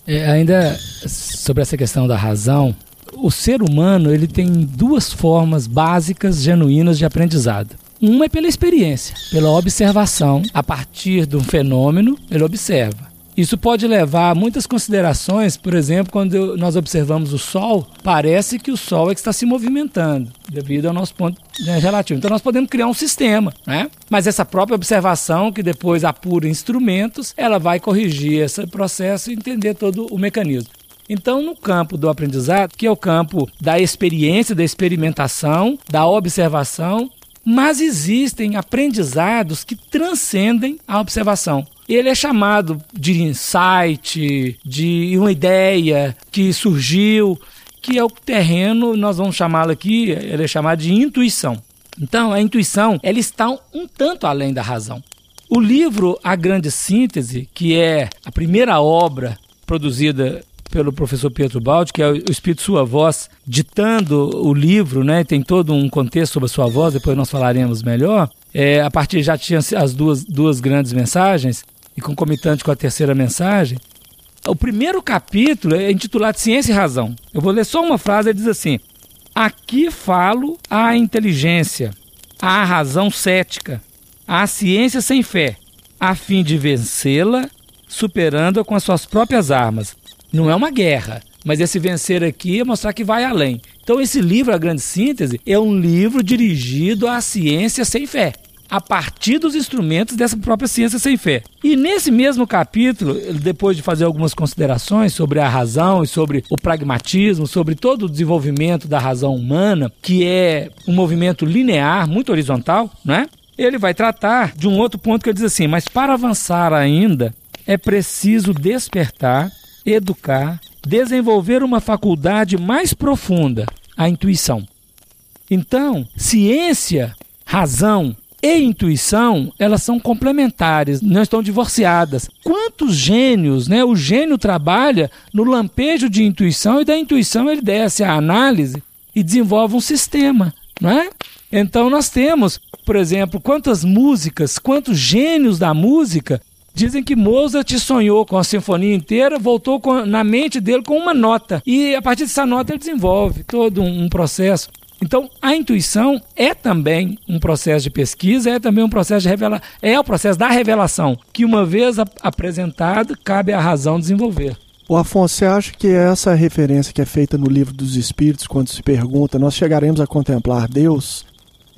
É, ainda sobre essa questão da razão, o ser humano ele tem duas formas básicas, genuínas de aprendizado. Uma é pela experiência, pela observação. A partir de um fenômeno, ele observa. Isso pode levar a muitas considerações, por exemplo, quando nós observamos o Sol, parece que o Sol é que está se movimentando, devido ao nosso ponto né, relativo. Então nós podemos criar um sistema, né? Mas essa própria observação, que depois apura instrumentos, ela vai corrigir esse processo e entender todo o mecanismo. Então, no campo do aprendizado, que é o campo da experiência, da experimentação, da observação, mas existem aprendizados que transcendem a observação ele é chamado de insight, de uma ideia que surgiu, que é o terreno, nós vamos chamá-lo aqui, ele é chamado de intuição. Então, a intuição, ela está um tanto além da razão. O livro A Grande Síntese, que é a primeira obra produzida pelo professor Pietro Baldi, que é o Espírito Sua Voz, ditando o livro, né? Tem todo um contexto sobre a sua voz, depois nós falaremos melhor. É, a partir já tinha as duas, duas grandes mensagens e concomitante com a terceira mensagem, o primeiro capítulo é intitulado Ciência e Razão. Eu vou ler só uma frase, ele diz assim: Aqui falo à inteligência, à razão cética, à ciência sem fé, a fim de vencê-la, superando-a com as suas próprias armas. Não é uma guerra, mas esse vencer aqui é mostrar que vai além. Então, esse livro, A Grande Síntese, é um livro dirigido à ciência sem fé a partir dos instrumentos dessa própria ciência sem fé. E nesse mesmo capítulo, depois de fazer algumas considerações sobre a razão e sobre o pragmatismo, sobre todo o desenvolvimento da razão humana, que é um movimento linear, muito horizontal, né? Ele vai tratar de um outro ponto que ele diz assim: mas para avançar ainda é preciso despertar, educar, desenvolver uma faculdade mais profunda, a intuição. Então, ciência, razão e intuição, elas são complementares, não estão divorciadas. Quantos gênios, né? O gênio trabalha no lampejo de intuição e da intuição ele desce a análise e desenvolve um sistema, não é? Então nós temos, por exemplo, quantas músicas, quantos gênios da música Dizem que Mozart sonhou com a sinfonia inteira, voltou com, na mente dele com uma nota. E a partir dessa nota ele desenvolve todo um, um processo. Então, a intuição é também um processo de pesquisa, é também um processo de revelação, é o processo da revelação, que uma vez apresentado, cabe à razão desenvolver. O Afonso, você acha que essa referência que é feita no livro dos Espíritos, quando se pergunta, nós chegaremos a contemplar Deus?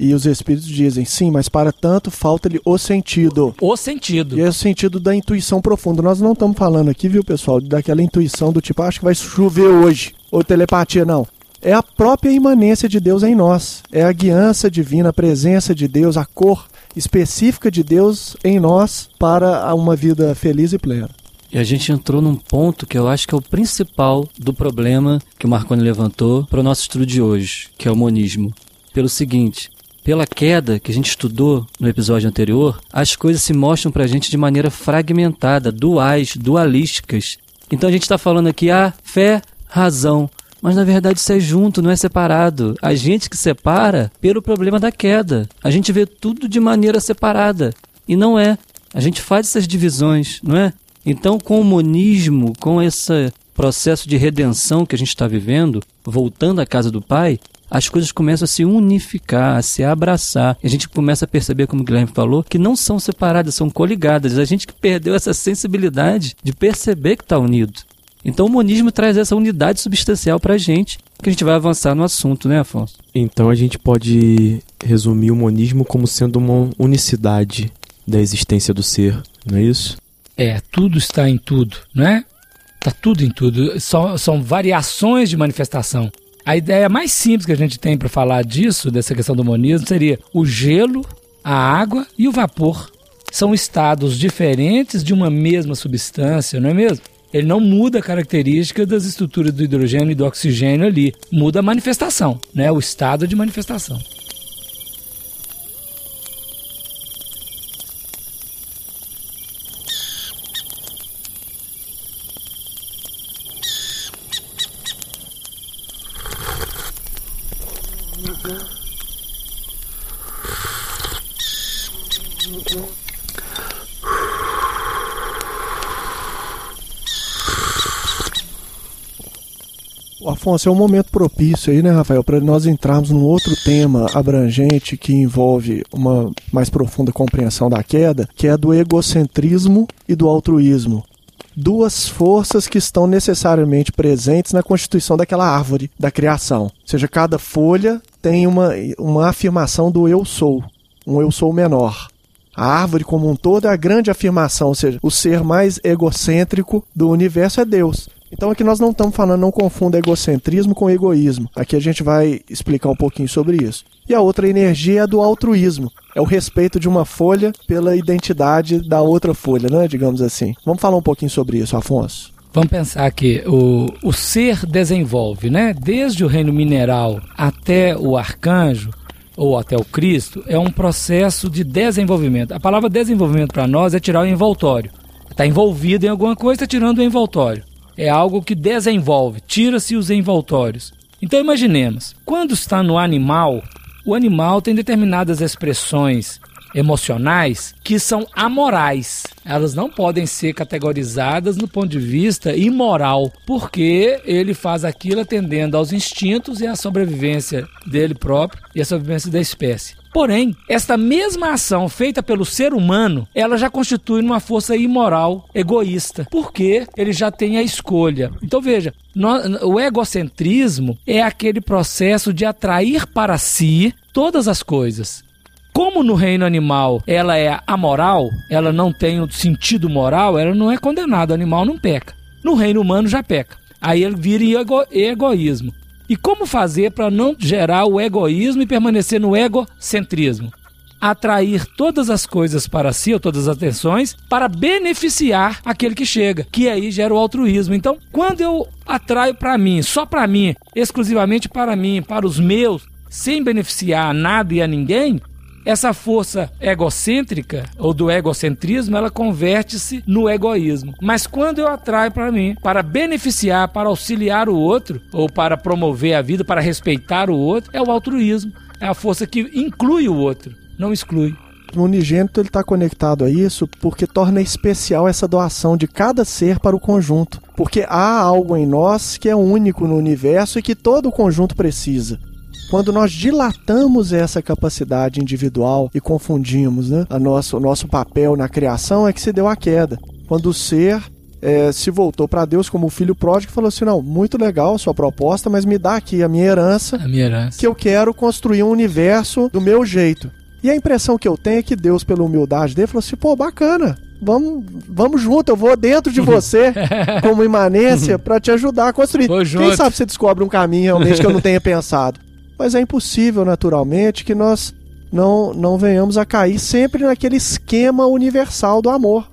E os Espíritos dizem, sim, mas para tanto falta-lhe o sentido. O sentido. E é o sentido da intuição profunda. Nós não estamos falando aqui, viu, pessoal, daquela intuição do tipo, acho que vai chover hoje. Ou telepatia, não é a própria imanência de Deus em nós. É a guiança divina, a presença de Deus, a cor específica de Deus em nós para uma vida feliz e plena. E a gente entrou num ponto que eu acho que é o principal do problema que o Marconi levantou para o nosso estudo de hoje, que é o monismo. Pelo seguinte, pela queda que a gente estudou no episódio anterior, as coisas se mostram para a gente de maneira fragmentada, duais, dualísticas. Então a gente está falando aqui, ah, fé, razão. Mas na verdade isso é junto, não é separado. A gente que separa pelo problema da queda. A gente vê tudo de maneira separada. E não é. A gente faz essas divisões, não é? Então, com o monismo, com esse processo de redenção que a gente está vivendo, voltando à casa do Pai, as coisas começam a se unificar, a se abraçar. E a gente começa a perceber, como o Guilherme falou, que não são separadas, são coligadas. A gente que perdeu essa sensibilidade de perceber que está unido. Então o monismo traz essa unidade substancial para a gente, que a gente vai avançar no assunto, né, Afonso? Então a gente pode resumir o monismo como sendo uma unicidade da existência do ser, não é isso? É, tudo está em tudo, não é? Está tudo em tudo. São, são variações de manifestação. A ideia mais simples que a gente tem para falar disso, dessa questão do monismo, seria o gelo, a água e o vapor. São estados diferentes de uma mesma substância, não é mesmo? ele não muda a característica das estruturas do hidrogênio e do oxigênio ali, muda a manifestação, né? o estado de manifestação. Afonso, é um momento propício aí, né, Rafael, para nós entrarmos num outro tema abrangente que envolve uma mais profunda compreensão da queda, que é do egocentrismo e do altruísmo. Duas forças que estão necessariamente presentes na constituição daquela árvore da criação. Ou seja, cada folha tem uma, uma afirmação do eu sou, um eu sou menor. A árvore como um todo é a grande afirmação, ou seja, o ser mais egocêntrico do universo é Deus. Então aqui nós não estamos falando, não confunda egocentrismo com egoísmo. Aqui a gente vai explicar um pouquinho sobre isso. E a outra energia é a do altruísmo. É o respeito de uma folha pela identidade da outra folha, né? Digamos assim. Vamos falar um pouquinho sobre isso, Afonso. Vamos pensar que o, o ser desenvolve, né? Desde o reino mineral até o arcanjo, ou até o Cristo, é um processo de desenvolvimento. A palavra desenvolvimento para nós é tirar o envoltório. Está envolvido em alguma coisa, está tirando o envoltório é algo que desenvolve, tira-se os envoltórios. Então imaginemos, quando está no animal, o animal tem determinadas expressões emocionais que são amorais. Elas não podem ser categorizadas no ponto de vista imoral, porque ele faz aquilo atendendo aos instintos e à sobrevivência dele próprio e à sobrevivência da espécie. Porém, esta mesma ação feita pelo ser humano, ela já constitui uma força imoral, egoísta, porque ele já tem a escolha. Então veja, o egocentrismo é aquele processo de atrair para si todas as coisas. Como no reino animal ela é amoral, ela não tem o sentido moral, ela não é condenada, o animal não peca. No reino humano já peca. Aí ele vira ego egoísmo. E como fazer para não gerar o egoísmo e permanecer no egocentrismo? Atrair todas as coisas para si, ou todas as atenções, para beneficiar aquele que chega, que aí gera o altruísmo. Então, quando eu atraio para mim, só para mim, exclusivamente para mim, para os meus, sem beneficiar nada e a ninguém, essa força egocêntrica ou do egocentrismo, ela converte-se no egoísmo. Mas quando eu atraio para mim, para beneficiar, para auxiliar o outro, ou para promover a vida, para respeitar o outro, é o altruísmo. É a força que inclui o outro, não exclui. O unigênito ele está conectado a isso porque torna especial essa doação de cada ser para o conjunto. Porque há algo em nós que é único no universo e que todo o conjunto precisa. Quando nós dilatamos essa capacidade individual e confundimos né, a nosso, o nosso papel na criação, é que se deu a queda. Quando o ser é, se voltou para Deus como o filho pródigo e falou assim: Não, muito legal a sua proposta, mas me dá aqui a minha herança, a minha herança. que eu quero construir um universo do meu jeito. E a impressão que eu tenho é que Deus, pela humildade dele, falou assim: pô, bacana, vamos, vamos junto, eu vou dentro de você, como imanência, para te ajudar a construir. Quem sabe você descobre um caminho realmente que eu não tenha pensado mas é impossível, naturalmente, que nós não, não venhamos a cair sempre naquele esquema universal do amor.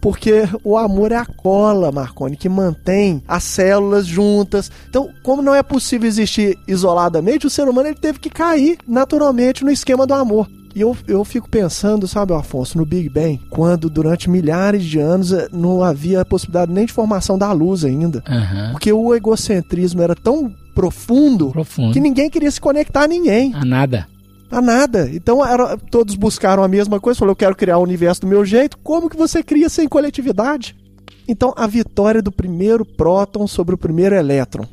Porque o amor é a cola, Marconi, que mantém as células juntas. Então, como não é possível existir isoladamente, o ser humano ele teve que cair naturalmente no esquema do amor. E eu, eu fico pensando, sabe, Afonso, no Big Bang, quando durante milhares de anos eh, não havia possibilidade nem de formação da luz ainda. Uhum. Porque o egocentrismo era tão profundo, profundo, que ninguém queria se conectar a ninguém. A nada. A nada. Então era, todos buscaram a mesma coisa, falaram, eu quero criar o universo do meu jeito. Como que você cria sem coletividade? Então a vitória do primeiro próton sobre o primeiro elétron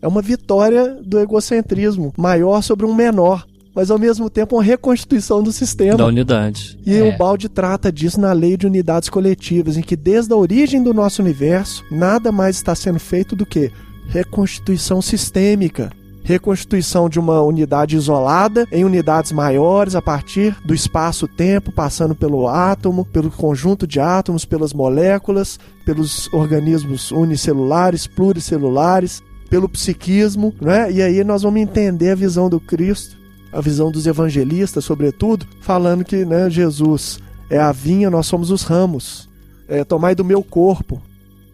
é uma vitória do egocentrismo maior sobre um menor mas ao mesmo tempo uma reconstituição do sistema. Da unidade. E é. o Balde trata disso na lei de unidades coletivas, em que desde a origem do nosso universo, nada mais está sendo feito do que reconstituição sistêmica. Reconstituição de uma unidade isolada em unidades maiores a partir do espaço-tempo, passando pelo átomo, pelo conjunto de átomos, pelas moléculas, pelos organismos unicelulares, pluricelulares, pelo psiquismo, né? E aí nós vamos entender a visão do Cristo, a visão dos evangelistas, sobretudo, falando que né, Jesus é a vinha, nós somos os ramos. É, tomai do meu corpo,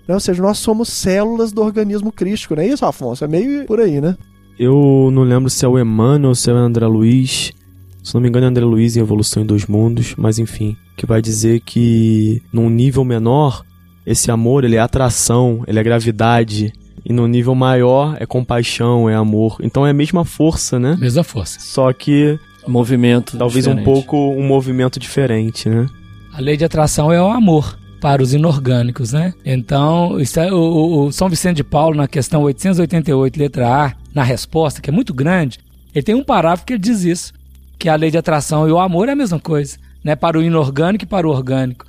né? Ou seja, nós somos células do organismo crístico, não é isso, Afonso? É meio por aí, né? Eu não lembro se é o Emmanuel ou se é o André Luiz. Se não me engano, é André Luiz em Evolução em Dois Mundos, mas enfim, que vai dizer que num nível menor, esse amor ele é atração, ele é gravidade, e no nível maior é compaixão, é amor. Então é a mesma força, né? Mesma força. Só que movimento talvez diferente. um pouco um movimento diferente, né? A lei de atração é o amor. Para os inorgânicos, né? Então, é, o, o, São Vicente de Paulo, na questão 888, letra A, na resposta, que é muito grande, ele tem um parágrafo que ele diz isso, que a lei de atração e o amor é a mesma coisa, né? Para o inorgânico e para o orgânico.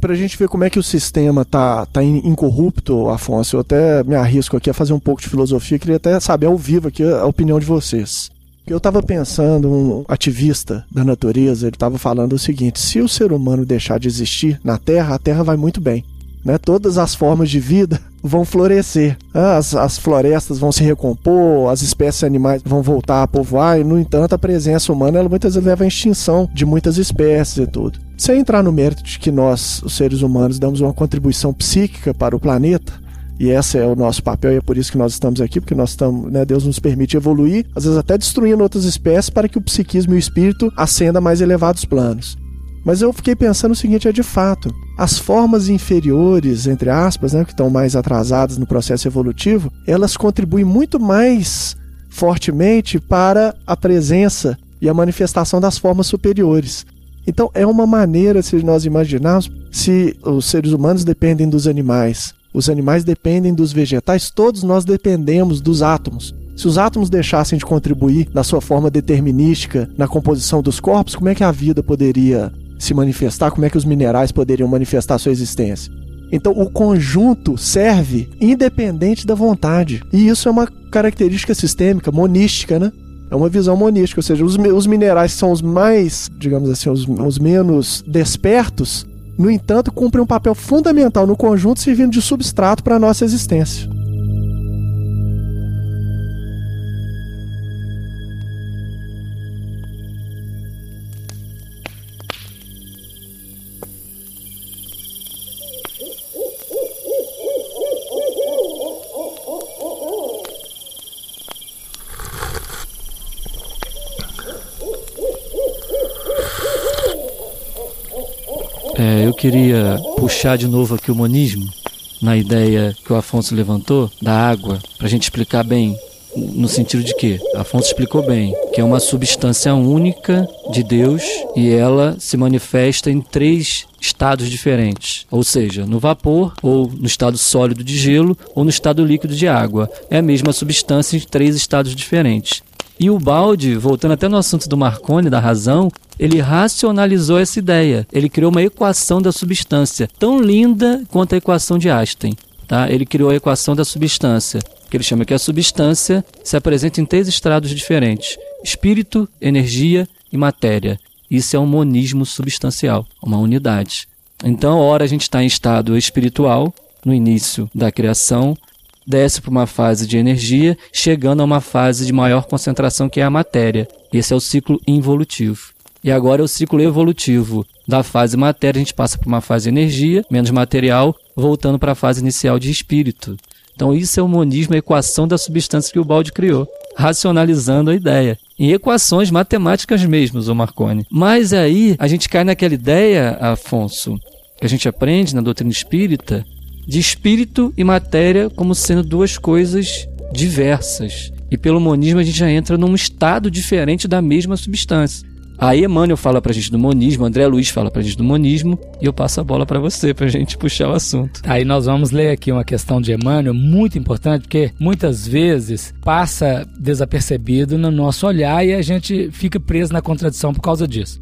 Para a gente ver como é que o sistema tá, tá incorrupto, Afonso, eu até me arrisco aqui a fazer um pouco de filosofia, queria até saber ao vivo aqui a opinião de vocês. Eu estava pensando, um ativista da natureza, ele estava falando o seguinte: se o ser humano deixar de existir na Terra, a Terra vai muito bem. Né? Todas as formas de vida vão florescer. As, as florestas vão se recompor, as espécies animais vão voltar a povoar, e, no entanto, a presença humana ela muitas vezes leva à extinção de muitas espécies e tudo. Sem entrar no mérito de que nós, os seres humanos, damos uma contribuição psíquica para o planeta, e esse é o nosso papel e é por isso que nós estamos aqui, porque nós estamos, né, Deus nos permite evoluir, às vezes até destruindo outras espécies para que o psiquismo e o espírito ascenda a mais elevados planos. Mas eu fiquei pensando o seguinte, é de fato, as formas inferiores, entre aspas, né, que estão mais atrasadas no processo evolutivo, elas contribuem muito mais fortemente para a presença e a manifestação das formas superiores. Então é uma maneira, se nós imaginarmos, se os seres humanos dependem dos animais, os animais dependem dos vegetais, todos nós dependemos dos átomos. Se os átomos deixassem de contribuir na sua forma determinística na composição dos corpos, como é que a vida poderia se manifestar? Como é que os minerais poderiam manifestar sua existência? Então, o conjunto serve independente da vontade. E isso é uma característica sistêmica, monística, né? É uma visão monística, ou seja, os, os minerais são os mais, digamos assim, os, os menos despertos, no entanto, cumprem um papel fundamental no conjunto, servindo de substrato para a nossa existência. Queria puxar de novo aqui o monismo, na ideia que o Afonso levantou, da água, para a gente explicar bem no sentido de que Afonso explicou bem que é uma substância única de Deus e ela se manifesta em três estados diferentes, ou seja, no vapor ou no estado sólido de gelo ou no estado líquido de água. É a mesma substância em três estados diferentes. E o balde, voltando até no assunto do Marconi, da razão, ele racionalizou essa ideia. Ele criou uma equação da substância, tão linda quanto a equação de Einstein. Tá? Ele criou a equação da substância, que ele chama que a substância se apresenta em três estrados diferentes: espírito, energia e matéria. Isso é um monismo substancial, uma unidade. Então, ora a gente está em estado espiritual, no início da criação, desce para uma fase de energia, chegando a uma fase de maior concentração que é a matéria. Esse é o ciclo involutivo. E agora é o ciclo evolutivo. Da fase matéria, a gente passa para uma fase energia, menos material, voltando para a fase inicial de espírito. Então, isso é o monismo, a equação da substância que o Balde criou, racionalizando a ideia. Em equações matemáticas mesmo, o Marconi. Mas aí, a gente cai naquela ideia, Afonso, que a gente aprende na doutrina espírita, de espírito e matéria como sendo duas coisas diversas. E pelo monismo a gente já entra num estado diferente da mesma substância. Aí Emmanuel fala pra gente do monismo, André Luiz fala pra gente do monismo, e eu passo a bola para você, pra gente puxar o assunto. Aí nós vamos ler aqui uma questão de Emmanuel muito importante, porque muitas vezes passa desapercebido no nosso olhar e a gente fica preso na contradição por causa disso.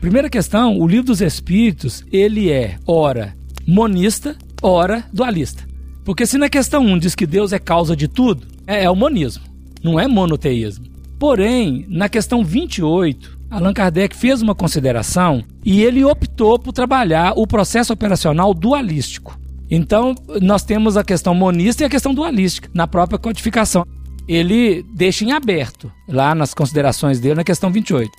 Primeira questão, o livro dos Espíritos, ele é, ora, monista ora dualista. Porque se na questão 1 diz que Deus é causa de tudo, é, é o monismo, não é monoteísmo. Porém, na questão 28, Allan Kardec fez uma consideração e ele optou por trabalhar o processo operacional dualístico. Então, nós temos a questão monista e a questão dualística na própria codificação. Ele deixa em aberto, lá nas considerações dele, na questão 28.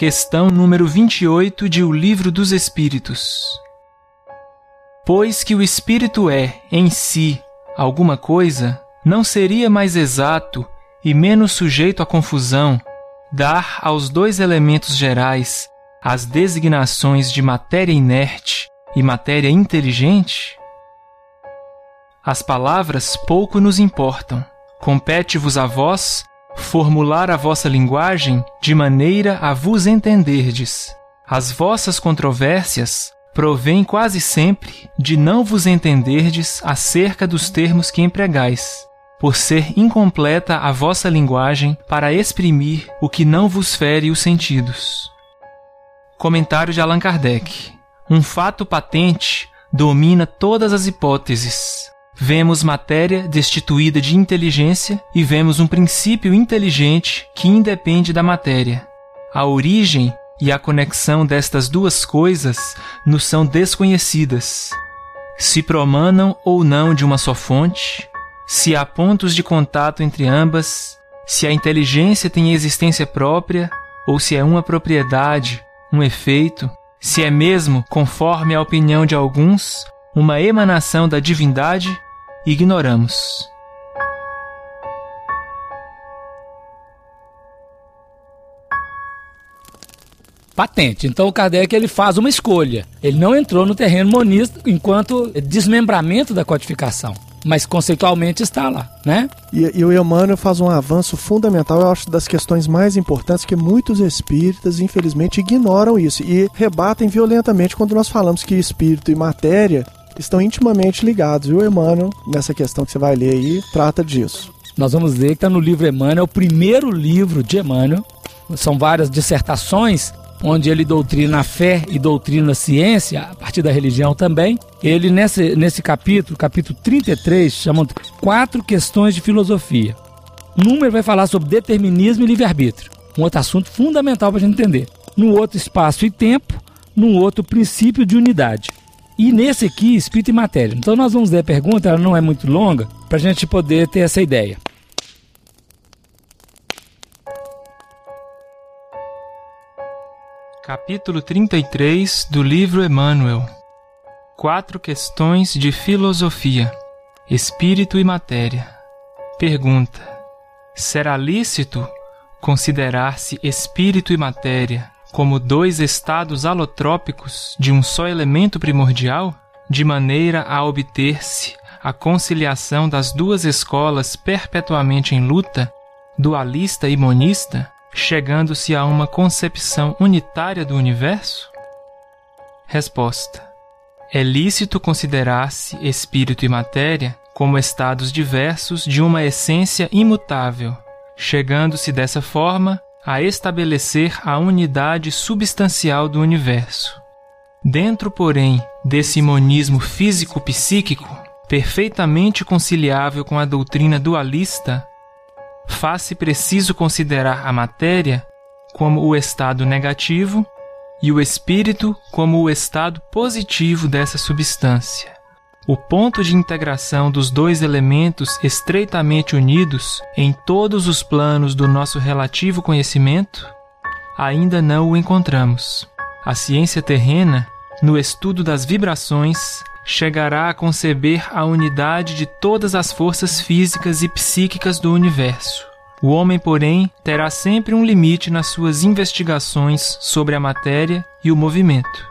Questão número 28 de O Livro dos Espíritos. Pois que o espírito é, em si, alguma coisa, não seria mais exato e menos sujeito à confusão dar aos dois elementos gerais as designações de matéria inerte e matéria inteligente? As palavras pouco nos importam. Compete-vos a vós formular a vossa linguagem de maneira a vos entenderdes. As vossas controvérsias provêm quase sempre de não vos entenderdes acerca dos termos que empregais, por ser incompleta a vossa linguagem para exprimir o que não vos fere os sentidos. Comentário de Allan Kardec. Um fato patente domina todas as hipóteses. Vemos matéria destituída de inteligência e vemos um princípio inteligente que independe da matéria. A origem e a conexão destas duas coisas nos são desconhecidas. Se promanam ou não de uma só fonte, se há pontos de contato entre ambas, se a inteligência tem existência própria? Ou se é uma propriedade, um efeito, se é mesmo, conforme a opinião de alguns, uma emanação da divindade, ignoramos. patente. Então o Kardec ele faz uma escolha. Ele não entrou no terreno monista enquanto desmembramento da codificação. Mas conceitualmente está lá, né? E, e o Emmanuel faz um avanço fundamental, eu acho, das questões mais importantes que muitos espíritas, infelizmente, ignoram isso e rebatem violentamente quando nós falamos que espírito e matéria estão intimamente ligados. E o Emmanuel, nessa questão que você vai ler aí, trata disso. Nós vamos ler que está no livro Emmanuel, o primeiro livro de Emmanuel. São várias dissertações onde ele doutrina a fé e doutrina a ciência, a partir da religião também. Ele, nesse, nesse capítulo, capítulo 33, chama Quatro Questões de Filosofia. Num ele vai falar sobre determinismo e livre-arbítrio, um outro assunto fundamental para a gente entender. No outro, espaço e tempo, no outro, princípio de unidade. E nesse aqui, espírito e matéria. Então nós vamos ler a pergunta, ela não é muito longa, para a gente poder ter essa ideia. Capítulo 33 do livro Emmanuel Quatro questões de filosofia, espírito e matéria. Pergunta: Será lícito considerar-se espírito e matéria como dois estados alotrópicos de um só elemento primordial, de maneira a obter-se a conciliação das duas escolas perpetuamente em luta, dualista e monista? chegando-se a uma concepção unitária do universo? Resposta: É lícito considerar-se espírito e matéria como estados diversos de uma essência imutável, chegando-se dessa forma a estabelecer a unidade substancial do universo. Dentro, porém, desse monismo físico-psíquico, perfeitamente conciliável com a doutrina dualista, faz-se preciso considerar a matéria como o estado negativo e o espírito como o estado positivo dessa substância. O ponto de integração dos dois elementos estreitamente unidos em todos os planos do nosso relativo conhecimento ainda não o encontramos. A ciência terrena, no estudo das vibrações, chegará a conceber a unidade de todas as forças físicas e psíquicas do universo. O homem, porém, terá sempre um limite nas suas investigações sobre a matéria e o movimento.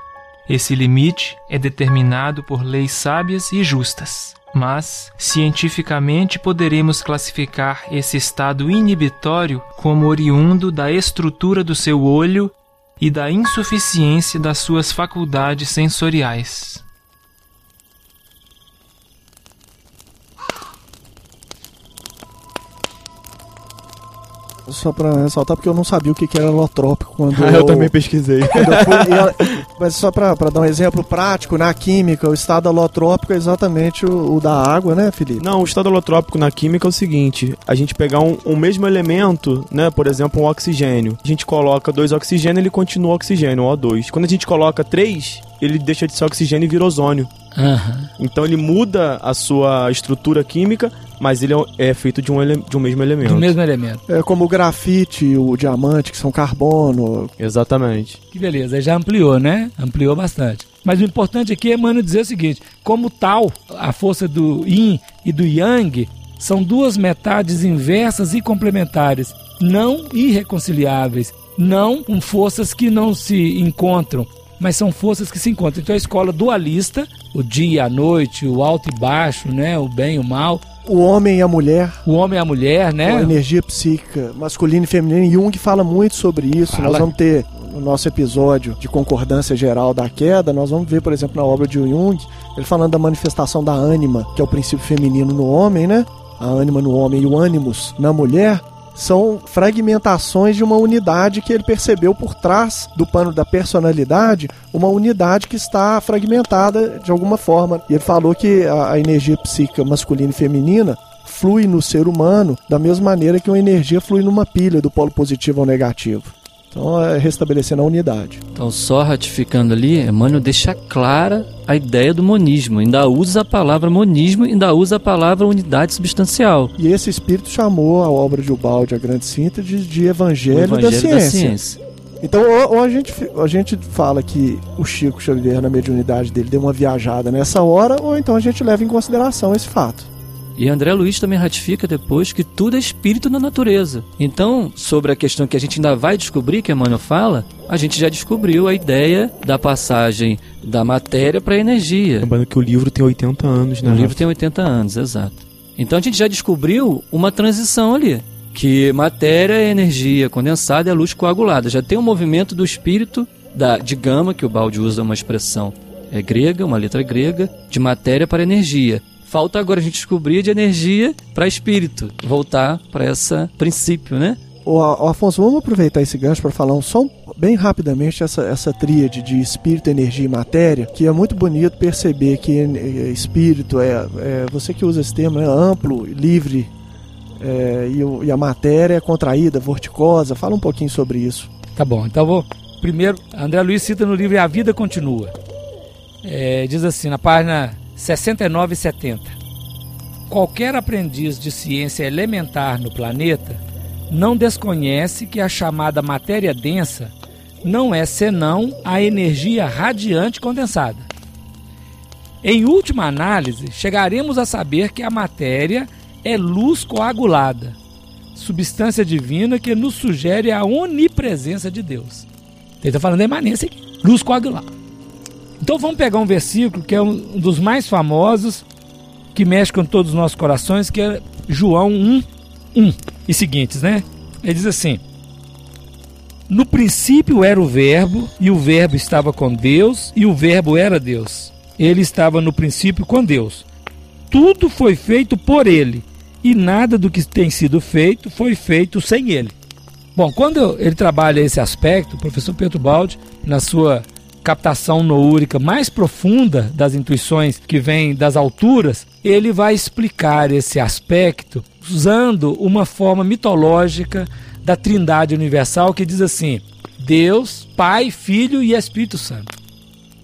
Esse limite é determinado por leis sábias e justas. Mas, cientificamente, poderemos classificar esse estado inibitório como oriundo da estrutura do seu olho e da insuficiência das suas faculdades sensoriais. Só pra ressaltar, porque eu não sabia o que, que era alotrópico quando Ah, eu, eu também pesquisei. Eu fui, mas só para dar um exemplo prático, na química, o estado alotrópico é exatamente o, o, da água, né, Felipe? Não, o estado alotrópico na química é o seguinte: a gente pegar um, um mesmo elemento, né, por exemplo, um oxigênio, a gente coloca dois oxigênios, ele continua oxigênio, O2. Quando a gente coloca três, ele deixa de ser oxigênio e vira ozônio. Uhum. Então ele muda a sua estrutura química, mas ele é feito de um, de um mesmo elemento. Do mesmo elemento. É como o grafite, o diamante, que são carbono. Exatamente. Que beleza, aí já ampliou, né? Ampliou bastante. Mas o importante aqui é, mano, dizer o seguinte: como tal, a força do yin e do yang são duas metades inversas e complementares, não irreconciliáveis, não com forças que não se encontram, mas são forças que se encontram. Então a escola dualista, o dia e a noite, o alto e baixo, né, o bem e o mal, O homem e a mulher. O homem e a mulher, né? A energia psíquica masculina e feminina. Jung fala muito sobre isso. Fala. Nós vamos ter no nosso episódio de concordância geral da queda, nós vamos ver, por exemplo, na obra de Jung, ele falando da manifestação da ânima, que é o princípio feminino no homem, né? A ânima no homem e o ânimos na mulher são fragmentações de uma unidade que ele percebeu por trás do pano da personalidade, uma unidade que está fragmentada de alguma forma. E ele falou que a, a energia psíquica masculina e feminina flui no ser humano da mesma maneira que uma energia flui numa pilha do polo positivo ao negativo. Então é restabelecendo a unidade. Então, só ratificando ali, Emmanuel deixa clara a ideia do monismo. Ainda usa a palavra monismo, ainda usa a palavra unidade substancial. E esse espírito chamou a obra de Ubaldi, a grande síntese, de Evangelho, Evangelho da, ciência. da ciência. Então, ou, ou a, gente, a gente fala que o Chico Xavier, na mediunidade dele, deu uma viajada nessa hora, ou então a gente leva em consideração esse fato. E André Luiz também ratifica depois que tudo é espírito na natureza. Então, sobre a questão que a gente ainda vai descobrir, que Emmanuel fala, a gente já descobriu a ideia da passagem da matéria para a energia. Lembrando que o livro tem 80 anos, né? O livro tem 80 anos, exato. Então a gente já descobriu uma transição ali. Que matéria é energia condensada e a luz coagulada. Já tem um movimento do espírito da, de gama, que o Balde usa uma expressão é grega, uma letra grega, de matéria para energia. Falta agora a gente descobrir de energia para espírito, voltar para esse princípio, né? Ô, Afonso, vamos aproveitar esse gancho para falar um, só um, bem rapidamente essa, essa tríade de espírito, energia e matéria, que é muito bonito perceber que é, espírito é, é você que usa esse termo, é amplo, livre, é, e, e, a matéria é contraída, vorticosa. Fala um pouquinho sobre isso. Tá bom, então vou. Primeiro, André Luiz cita no livro A Vida Continua. É, diz assim, na página 69 e 70. Qualquer aprendiz de ciência elementar no planeta não desconhece que a chamada matéria densa não é senão a energia radiante condensada. Em última análise, chegaremos a saber que a matéria é luz coagulada, substância divina que nos sugere a onipresença de Deus. Ele está falando da emanência aqui, luz coagulada. Então vamos pegar um versículo que é um dos mais famosos, que mexe com todos os nossos corações, que é João 1, 1 e seguintes, né? Ele diz assim: No princípio era o Verbo, e o Verbo estava com Deus, e o Verbo era Deus. Ele estava no princípio com Deus. Tudo foi feito por ele, e nada do que tem sido feito foi feito sem ele. Bom, quando ele trabalha esse aspecto, o professor Pedro Baldi, na sua captação noúrica mais profunda das intuições que vem das alturas, ele vai explicar esse aspecto usando uma forma mitológica da Trindade Universal que diz assim: Deus, Pai, Filho e Espírito Santo.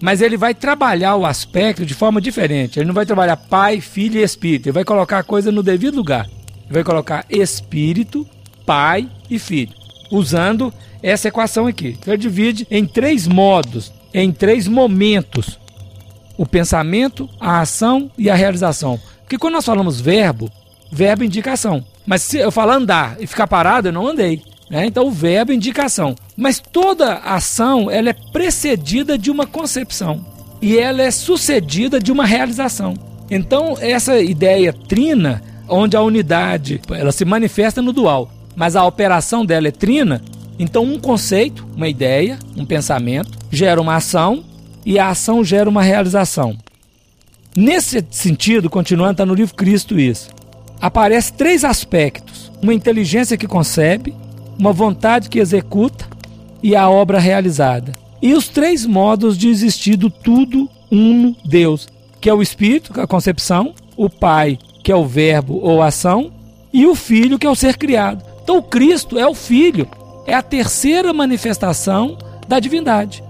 Mas ele vai trabalhar o aspecto de forma diferente. Ele não vai trabalhar Pai, Filho e Espírito. Ele vai colocar a coisa no devido lugar. Ele vai colocar Espírito, Pai e Filho, usando essa equação aqui. Então ele divide em três modos em três momentos: o pensamento, a ação e a realização. Porque quando nós falamos verbo, verbo indica ação. Mas se eu falar andar e ficar parado, eu não andei. Né? Então o verbo indica ação. Mas toda ação ela é precedida de uma concepção e ela é sucedida de uma realização. Então essa ideia trina, onde a unidade ela se manifesta no dual, mas a operação dela é trina, então, um conceito, uma ideia, um pensamento, gera uma ação e a ação gera uma realização. Nesse sentido, continuando, está no livro Cristo isso. Aparece três aspectos: uma inteligência que concebe, uma vontade que executa e a obra realizada. E os três modos de existir do tudo uno Deus, que é o Espírito, que é a concepção, o Pai, que é o verbo ou ação, e o Filho, que é o ser criado. Então, o Cristo é o Filho, é a terceira manifestação da divindade.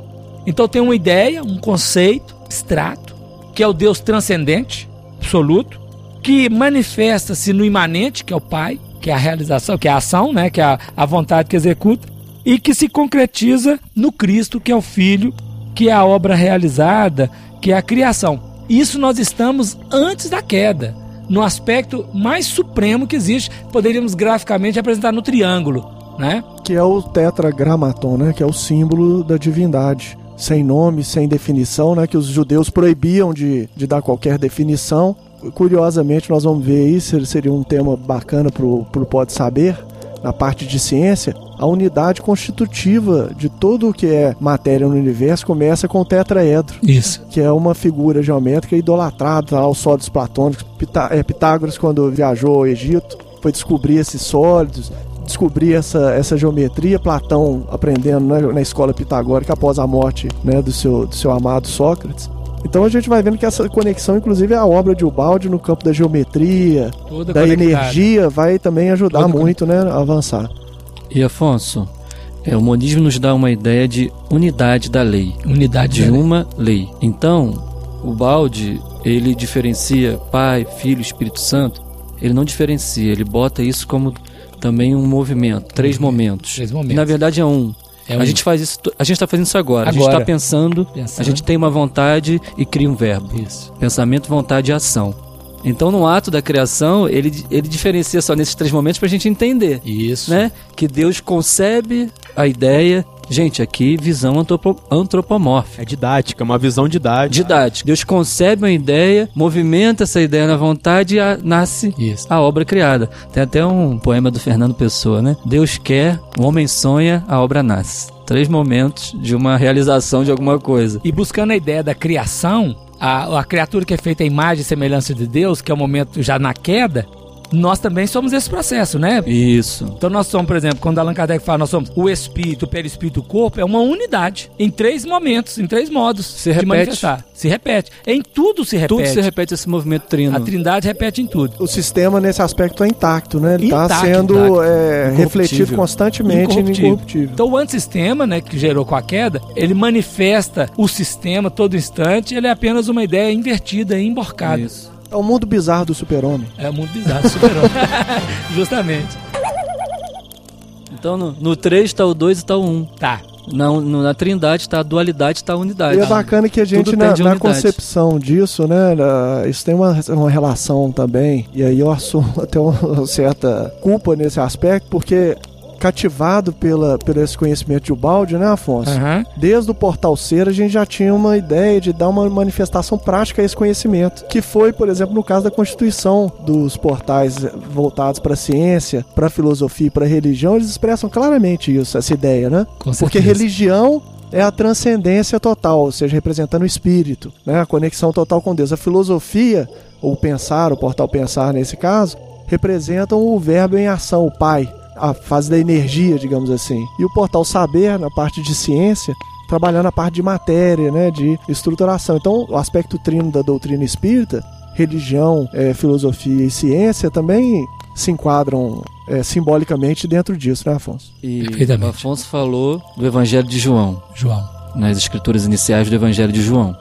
Então tem uma ideia, um conceito abstrato, que é o Deus transcendente, absoluto, que manifesta-se no imanente, que é o Pai, que é a realização, que é a ação, né, que é a, a vontade que executa, e que se concretiza no Cristo, que é o Filho, que é a obra realizada, que é a criação. Isso nós estamos antes da queda, no aspecto mais supremo que existe, poderíamos graficamente apresentar no triângulo né? Que é o tetragramaton, né? Que é o símbolo da divindade. Sem nome, sem definição, né? Que os judeus proibiam de, de dar qualquer definição. curiosamente, nós vamos ver isso, seria um tema bacana pro, pro Pode Saber, na parte de ciência, a unidade constitutiva de tudo o que é matéria no universo começa com o tetraedro. Isso. Que é uma figura geométrica idolatrada aos sólidos platônicos. Pitá é, Pitágoras, quando viajou ao Egito, foi descobrir esses sólidos, descobrir essa, essa geometria. Platão aprendendo né, na escola pitagórica após a morte né, do, seu, do seu amado Sócrates. Então a gente vai vendo que essa conexão, inclusive a obra de Ubaldi no campo da geometria, Toda da conectada. energia, vai também ajudar Toda muito né, a avançar. E Afonso, é, o monismo nos dá uma ideia de unidade da lei, Unidade de de uma lei. Então, o balde, ele diferencia Pai, Filho, Espírito Santo. Ele não diferencia, ele bota isso como também um movimento, três momentos. Três momentos. na verdade é um. É a um. gente faz isso, a gente está fazendo isso agora. A gente Agora. está pensando, Pensando. a gente tem uma vontade e cria um verbo. Isso. Pensamento, vontade e ação. Então, no ato da criação, ele, ele diferencia só nesses três momentos para a gente entender, Isso. né? Que Deus concebe a ideia. Gente, aqui visão antropo, antropomórfica. É didática, uma visão didática. Didática. Deus concebe uma ideia, movimenta essa ideia na vontade e a- nasce Isso. a obra criada. Tem até um poema do Fernando Pessoa, né? Deus quer, o homem sonha, a obra nasce. Três momentos de uma realização de alguma coisa. E buscando a ideia da criação, a, a criatura que é feita à imagem e semelhança de Deus, que é o momento já na queda, nós também somos esse processo, né? Isso. Então nós somos, por exemplo, quando Allan Kardec fala, nós somos o espírito, o perispírito, o corpo, é uma unidade. Em três momentos, em três modos Se de repete. manifestar. Se repete. Em tudo se repete. Tudo se repete esse movimento trino. A trindade repete em tudo. O sistema nesse aspecto é intacto, né? Ele está sendo é, refletido constantemente e Incorruptível. incorruptível. Então o antissistema, né, que gerou com a queda, ele manifesta o sistema todo instante, ele é apenas uma ideia invertida e emborcada. Isso. É o mundo bizarro do super-homem. É muito bizarro, superou. Justamente. Então no, no 3 está o 2 e está o 1. Um. Tá. Na, no- na trindade está a dualidade, está a unidade. E é bacana que a gente, Tudo na, na concepção disso, né, na- isso tem uma, uma relação também, e aí eu assumo até uma certa culpa nesse aspecto, porque cativado pela, pelo esse conhecimento de Ubaldi, né, Afonso? Aham. Desde o Portal Ser, a gente já tinha uma ideia de dar uma manifestação prática a esse conhecimento, que foi, por exemplo, no caso da constituição dos portais voltados para a ciência, para a filosofia e para a religião, eles expressam claramente isso, essa ideia, né? Com Porque certeza. religião é a transcendência total, ou seja, representando o espírito, né? a conexão total com Deus. A filosofia, ou pensar, o portal pensar nesse caso, representam o verbo em ação, o pai, a fase da energia, digamos assim. E o portal saber, na parte de ciência, trabalhando a parte de matéria, né, de estruturação. Então, o aspecto trino da doutrina espírita, religião, eh, filosofia e ciência também se enquadram eh, simbolicamente dentro disso, né, Afonso? E Perfeitamente. o Afonso falou do Evangelho de João, João. nas escrituras iniciais do Evangelho de João.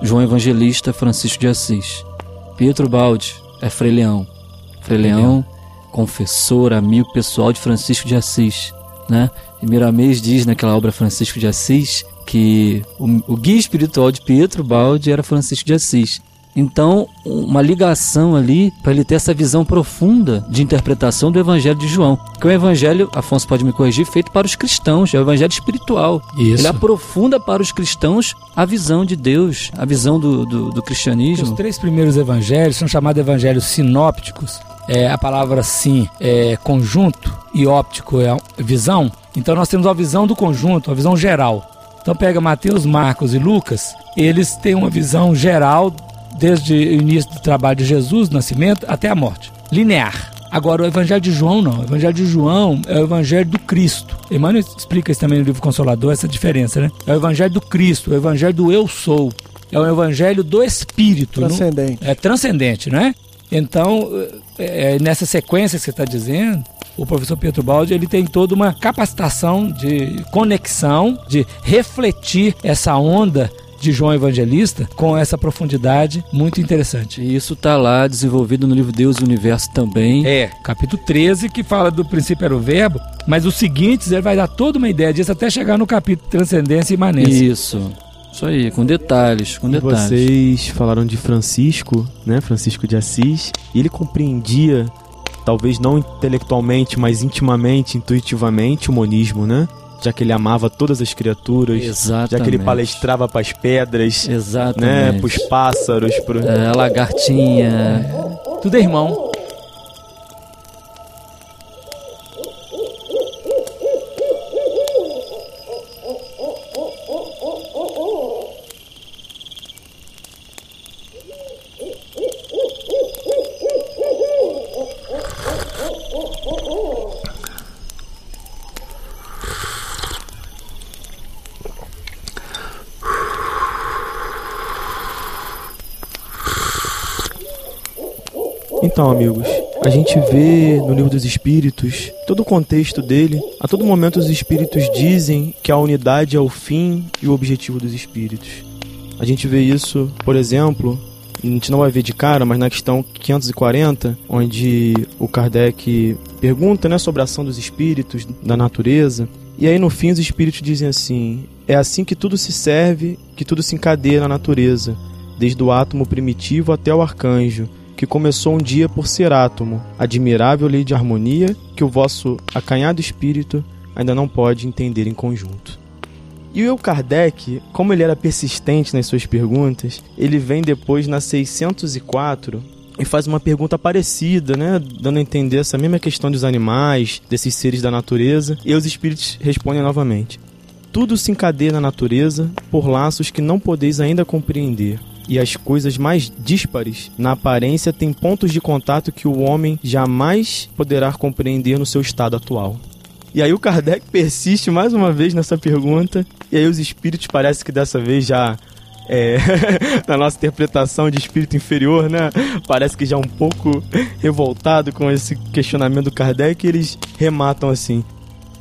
João Evangelista, Francisco de Assis. Pietro Baldi é Frei Leão. Frei Leão, confessor, amigo pessoal de Francisco de Assis, né? E Miramês diz naquela obra Francisco de Assis que o, o guia espiritual de Pietro Baldi era Francisco de Assis. Então, uma ligação ali para ele ter essa visão profunda de interpretação do Evangelho de João. Que é o Evangelho, Afonso pode me corrigir, feito para os cristãos, é o Evangelho espiritual. Isso. Ele aprofunda para os cristãos a visão de Deus, a visão do, do, do Os cristianismo. três primeiros evangelhos são chamados evangelhos sinópticos. É, a palavra sim é conjunto e óptico é visão. Então nós temos a visão do conjunto, a visão geral. Então pega Mateus, Marcos e Lucas, eles têm uma visão geral desde o início do trabalho de Jesus, nascimento, até a morte. Linear. Agora, o Evangelho de João não. O Evangelho de João é o Evangelho do Cristo. Emmanuel explica isso também no livro Consolador, essa diferença, né? É o Evangelho do Cristo, o Evangelho do Eu Sou. É o Evangelho do Espírito. não- Transcendente. é transcendente, né? Então, é, é, nessa sequência que você está dizendo, o professor Pietro Baldi ele tem toda uma capacitação de conexão, de refletir essa onda de João Evangelista com essa profundidade muito interessante. E isso está lá desenvolvido no livro Deus e o Universo também. É, capítulo 13, que fala do princípio era o verbo, mas os seguintes ele vai dar toda uma ideia disso até chegar no capítulo Transcendência e Imanência. Isso. Isso aí, com detalhes, com E detalhes. Vocês falaram de Francisco, né? Francisco de Assis. E ele compreendia, talvez não intelectualmente, mas intimamente, intuitivamente, o monismo, né? já que ele amava todas as criaturas, Exatamente. já que ele palestrava para as pedras, né, Exatamente. para os pássaros, pro... É, a lagartinha. Tudo é irmão. Então, amigos, a gente vê no livro dos Espíritos todo o contexto dele. A todo momento, os Espíritos dizem que a unidade é o fim e o objetivo dos Espíritos. A gente vê isso, por exemplo, a gente não vai ver de cara, mas na questão 540, onde o Kardec pergunta né, sobre a ação dos Espíritos, da natureza. E aí, no fim, os Espíritos dizem assim: é assim que tudo se serve, que tudo se encadeia na natureza, desde o átomo primitivo até o arcanjo que começou um dia por ser átomo, admirável lei de harmonia que o vosso acanhado espírito ainda não pode entender em conjunto. E o Kardec, como ele era persistente nas suas perguntas, ele vem depois na 604 e faz uma pergunta parecida, né, dando a entender essa mesma questão dos animais, desses seres da natureza, e os espíritos respondem novamente: Tudo se encadeia na natureza por laços que não podeis ainda compreender e as coisas mais díspares, na aparência, têm pontos de contato que o homem jamais poderá compreender no seu estado atual. E aí o Kardec persiste mais uma vez nessa pergunta, e aí os espíritos parece que dessa vez já é, na nossa interpretação de espírito inferior, né? Parece que já um pouco revoltado com esse questionamento do Kardec, eles rematam assim: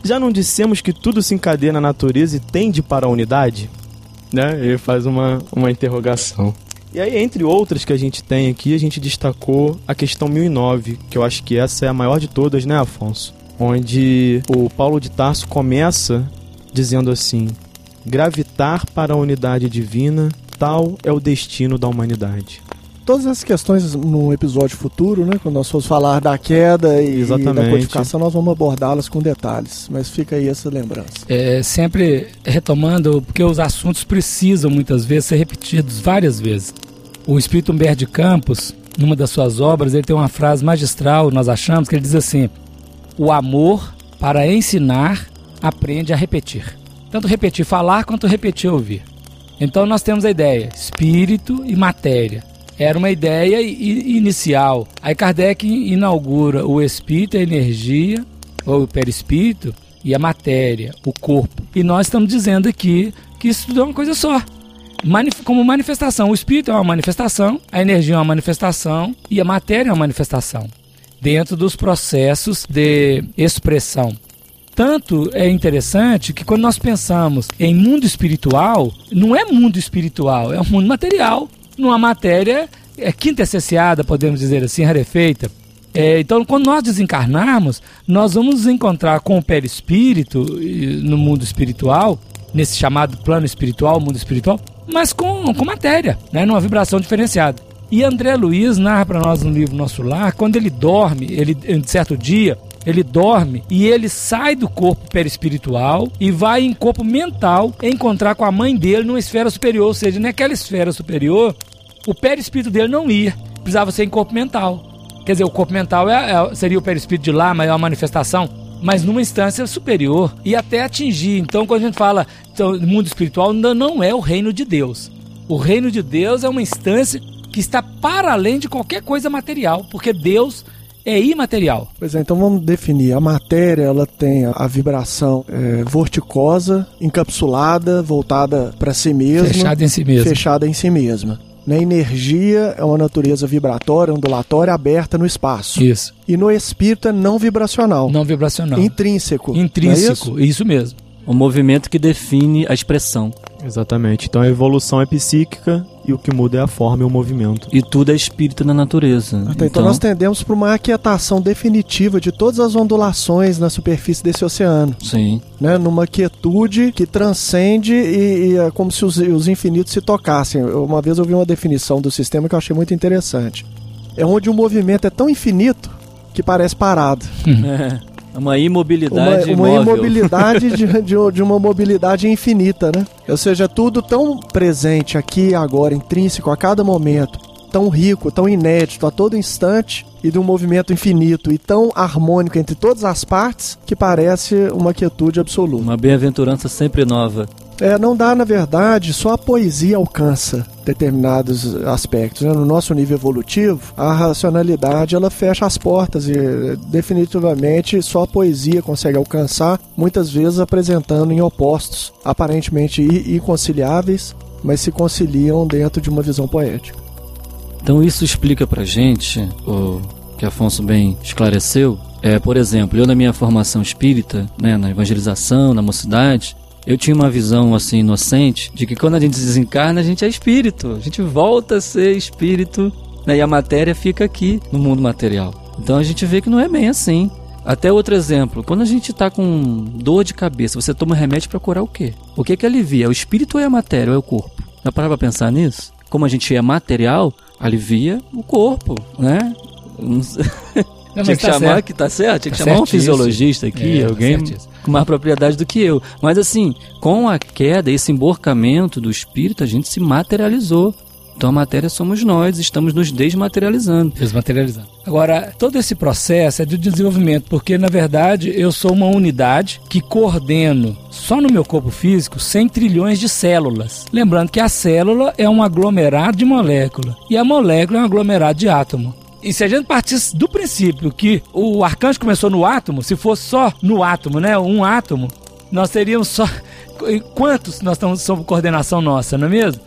Já não dissemos que tudo se encadeia na natureza e tende para a unidade? Né? Ele faz uma, uma interrogação. E aí, entre outras que a gente tem aqui, a gente destacou a questão 1009, que eu acho que essa é a maior de todas, né, Afonso? Onde o Paulo de Tarso começa dizendo assim: gravitar para a unidade divina, tal é o destino da humanidade. Todas essas questões no episódio futuro, né? Quando nós formos falar da queda e, e da Exatamente. codificação, nós vamos abordá-las com detalhes. Mas fica aí essa lembrança. É, sempre retomando, porque os assuntos precisam muitas vezes ser repetidos várias vezes. O Espírito Humberto de Campos, numa das suas obras, ele tem uma frase magistral, nós achamos, que ele diz assim: O amor, para ensinar, aprende a repetir. Tanto repetir falar quanto repetir ouvir. Então nós temos a ideia: espírito e matéria. Era uma ideia inicial. Aí Kardec inaugura o espírito, a energia, ou o perispírito, e a matéria, o corpo. E nós estamos dizendo aqui que isso tudo é uma coisa só. Como manifestação. O espírito é uma manifestação, a energia é uma manifestação e a matéria é uma manifestação. Dentro dos processos de expressão. Tanto é interessante que quando nós pensamos em mundo espiritual, não é mundo espiritual, é um mundo material, numa matéria é, quintessenciada, podemos dizer assim, rarefeita. É, então, quando nós desencarnarmos, nós vamos nos encontrar com o perispírito no mundo espiritual, nesse chamado plano espiritual, mundo espiritual, mas com, com matéria, né, numa vibração diferenciada. E André Luiz narra para nós no livro Nosso Lar, quando ele dorme, ele em certo dia, ele dorme e ele sai do corpo perispiritual e vai em corpo mental encontrar com a mãe dele numa esfera superior, ou seja, naquela esfera superior, o perispírito dele não ia, precisava ser em corpo mental. Quer dizer, o corpo mental é, é- seria o perispírito de lá, mas é uma manifestação, mas numa instância superior e até atingir. Então, quando a gente fala então, mundo espiritual, ainda não é o reino de Deus. O reino de Deus é uma instância que está para além de qualquer coisa material, porque Deus é imaterial. Pois é, então vamos definir. A matéria, ela tem a, vibração é, vorticosa, encapsulada, voltada para si mesma. Fechado em si mesmo. Fechada em si mesma. Na energia é uma natureza vibratória, ondulatória, aberta no espaço. Isso. E no espírito é não vibracional. Não vibracional. Intrínseco. é Intrínseco, isso? isso mesmo. O movimento que define a expressão. Exatamente. Então a evolução é psíquica e o que muda é a forma e o movimento. E tudo é espírito na natureza. Ah, tá, então, nós tendemos para uma aquietação definitiva de todas as ondulações na superfície desse oceano. Sim. Né? Numa quietude que transcende e, e é como se os, os infinitos se tocassem. Uma vez eu vi uma definição do sistema que eu achei muito interessante. É onde o movimento é tão infinito que parece parado. Uma imobilidade uma, uma imobilidade de, de, de uma mobilidade infinita, né? Ou seja, tudo tão presente aqui agora, intrínseco a cada momento, tão rico, tão inédito a todo instante e de um movimento infinito e tão harmônico entre todas as partes que parece uma quietude absoluta. Uma bem-aventurança sempre nova. É, não dá, na verdade, só a poesia alcança determinados aspectos. Né? No nosso nível evolutivo, a racionalidade ela fecha as portas e definitivamente só a poesia consegue alcançar, muitas vezes apresentando em opostos, aparentemente inconciliáveis, mas se conciliam dentro de uma visão poética. Então isso explica pra gente, o que Afonso bem esclareceu, é, por exemplo, eu na minha formação espírita, né, na evangelização, na mocidade, eu tinha uma visão assim inocente de que quando a gente desencarna, a gente é espírito, a gente volta a ser espírito, né, e a matéria fica aqui no mundo material. Então a gente vê que não é bem assim. Até outro exemplo, quando a gente está com dor de cabeça, você toma remédio para curar o quê? O que que alivia? É o espírito ou é a matéria ou é o corpo? Já parar pra pensar nisso? Como a gente é material, alivia o corpo, né? Não, tinha que tá chamar certo. que tá certo, tinha que tá chamar um fisiologista aqui, é, tá alguém com mais propriedade do que eu. Mas assim, com a queda, esse emborcamento do espírito, a gente se materializou. Então a matéria somos nós, estamos nos desmaterializando. Desmaterializando. Agora, todo esse processo é de desenvolvimento, porque na verdade eu sou uma unidade que coordeno só no meu corpo físico 100 trilhões de células. Lembrando que a célula é um aglomerado de molécula e a molécula é um aglomerado de átomo. E se a gente partisse do princípio que o arcanjo começou no átomo, se fosse só no átomo, né, um átomo, nós teríamos só quantos nós estamos sob coordenação nossa, não é mesmo?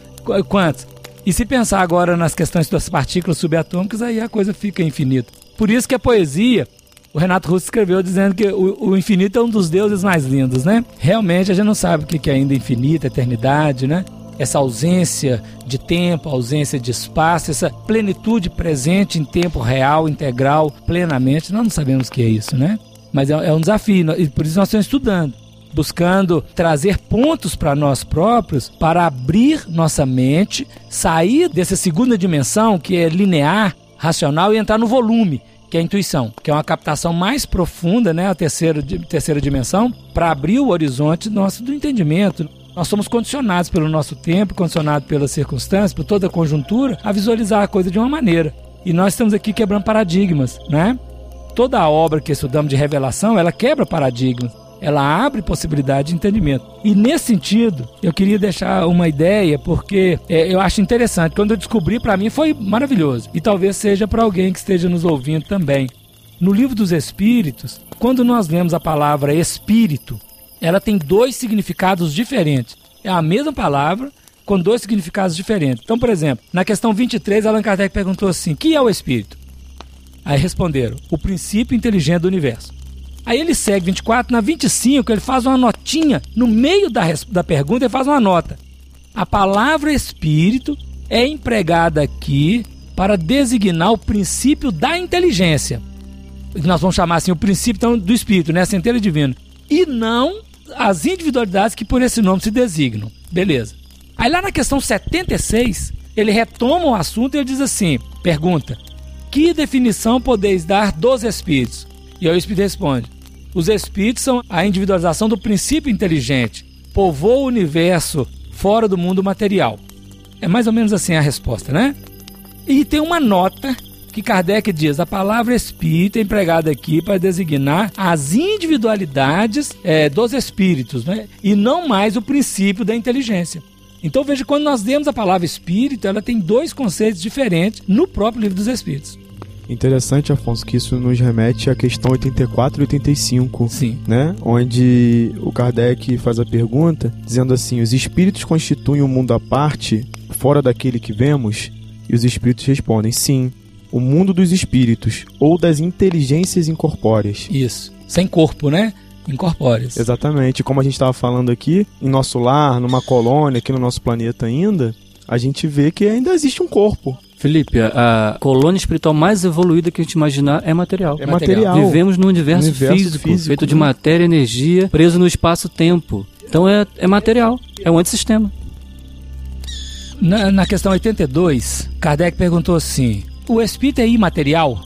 Quantos? E se pensar agora nas questões das partículas subatômicas, aí a coisa fica infinita. Por isso que a poesia, o Renato Russo escreveu dizendo que o, o, infinito é um dos deuses mais lindos, né? Realmente a gente não sabe o que é ainda infinito, eternidade, né? Essa ausência de tempo, ausência de espaço, essa plenitude presente em tempo real, integral, plenamente, nós não sabemos o que é isso, né? Mas é, é um desafio, e por isso nós estamos estudando buscando trazer pontos para nós próprios para abrir nossa mente, sair dessa segunda dimensão que é linear, racional e entrar no volume, que é a intuição, que é uma captação mais profunda, né, a terceira, terceira dimensão, para abrir o horizonte nosso do entendimento. Nós somos condicionados pelo nosso tempo, condicionados pelas circunstâncias, por toda a conjuntura, a visualizar a coisa de uma maneira. E nós estamos aqui quebrando paradigmas, né? Toda a obra que estudamos de revelação, ela quebra paradigmas ela abre possibilidade de entendimento. E nesse sentido, eu queria deixar uma ideia, porque é, eu acho interessante. Quando eu descobri, para mim foi maravilhoso. E talvez seja para alguém que esteja nos ouvindo também. No livro dos Espíritos, quando nós lemos a palavra espírito, ela tem dois significados diferentes. É a mesma palavra, com dois significados diferentes. Então, por exemplo, na questão 23, Allan Kardec perguntou assim: que é o espírito? Aí responderam: o princípio inteligente do universo. Aí ele segue 24, na 25 ele faz uma notinha, no meio da, da pergunta ele faz uma nota. A palavra espírito é empregada aqui para designar o princípio da inteligência. Nós vamos chamar assim o princípio então, do espírito, né? A centelha divina. E não as individualidades que por esse nome se designam. Beleza. Aí lá na questão 76, ele retoma o assunto e ele diz assim: pergunta: Que definição podeis dar dos espíritos? E aí o espírito responde: os espíritos são a individualização do princípio inteligente. Povoa o universo fora do mundo material. É mais ou menos assim a resposta, né? E tem uma nota que Kardec diz: a palavra espírito é empregada aqui para designar as individualidades é, dos espíritos, né? E não mais o princípio da inteligência. Então veja, quando nós demos a palavra espírito, ela tem dois conceitos diferentes no próprio livro dos Espíritos. Interessante, Afonso, que isso nos remete à questão 84 e 85, Sim. né? Onde o Kardec faz a pergunta dizendo assim: os espíritos constituem um mundo à parte, fora daquele que vemos? E os espíritos respondem: sim, o mundo dos espíritos ou das inteligências incorpóreas. Isso. Sem corpo, né? Incorpóreas. Exatamente. Como a gente estava falando aqui, em nosso lar, numa colônia, aqui no nosso planeta ainda, a gente vê que ainda existe um corpo. Felipe, a colônia espiritual mais evoluída que a gente imaginar é material. É material. Vivemos num universo, universo físico, físico, feito de né? matéria e energia, preso no espaço-tempo. Então é, é material, é um antissistema. Na, na questão 82, Kardec perguntou assim: o espírito é imaterial?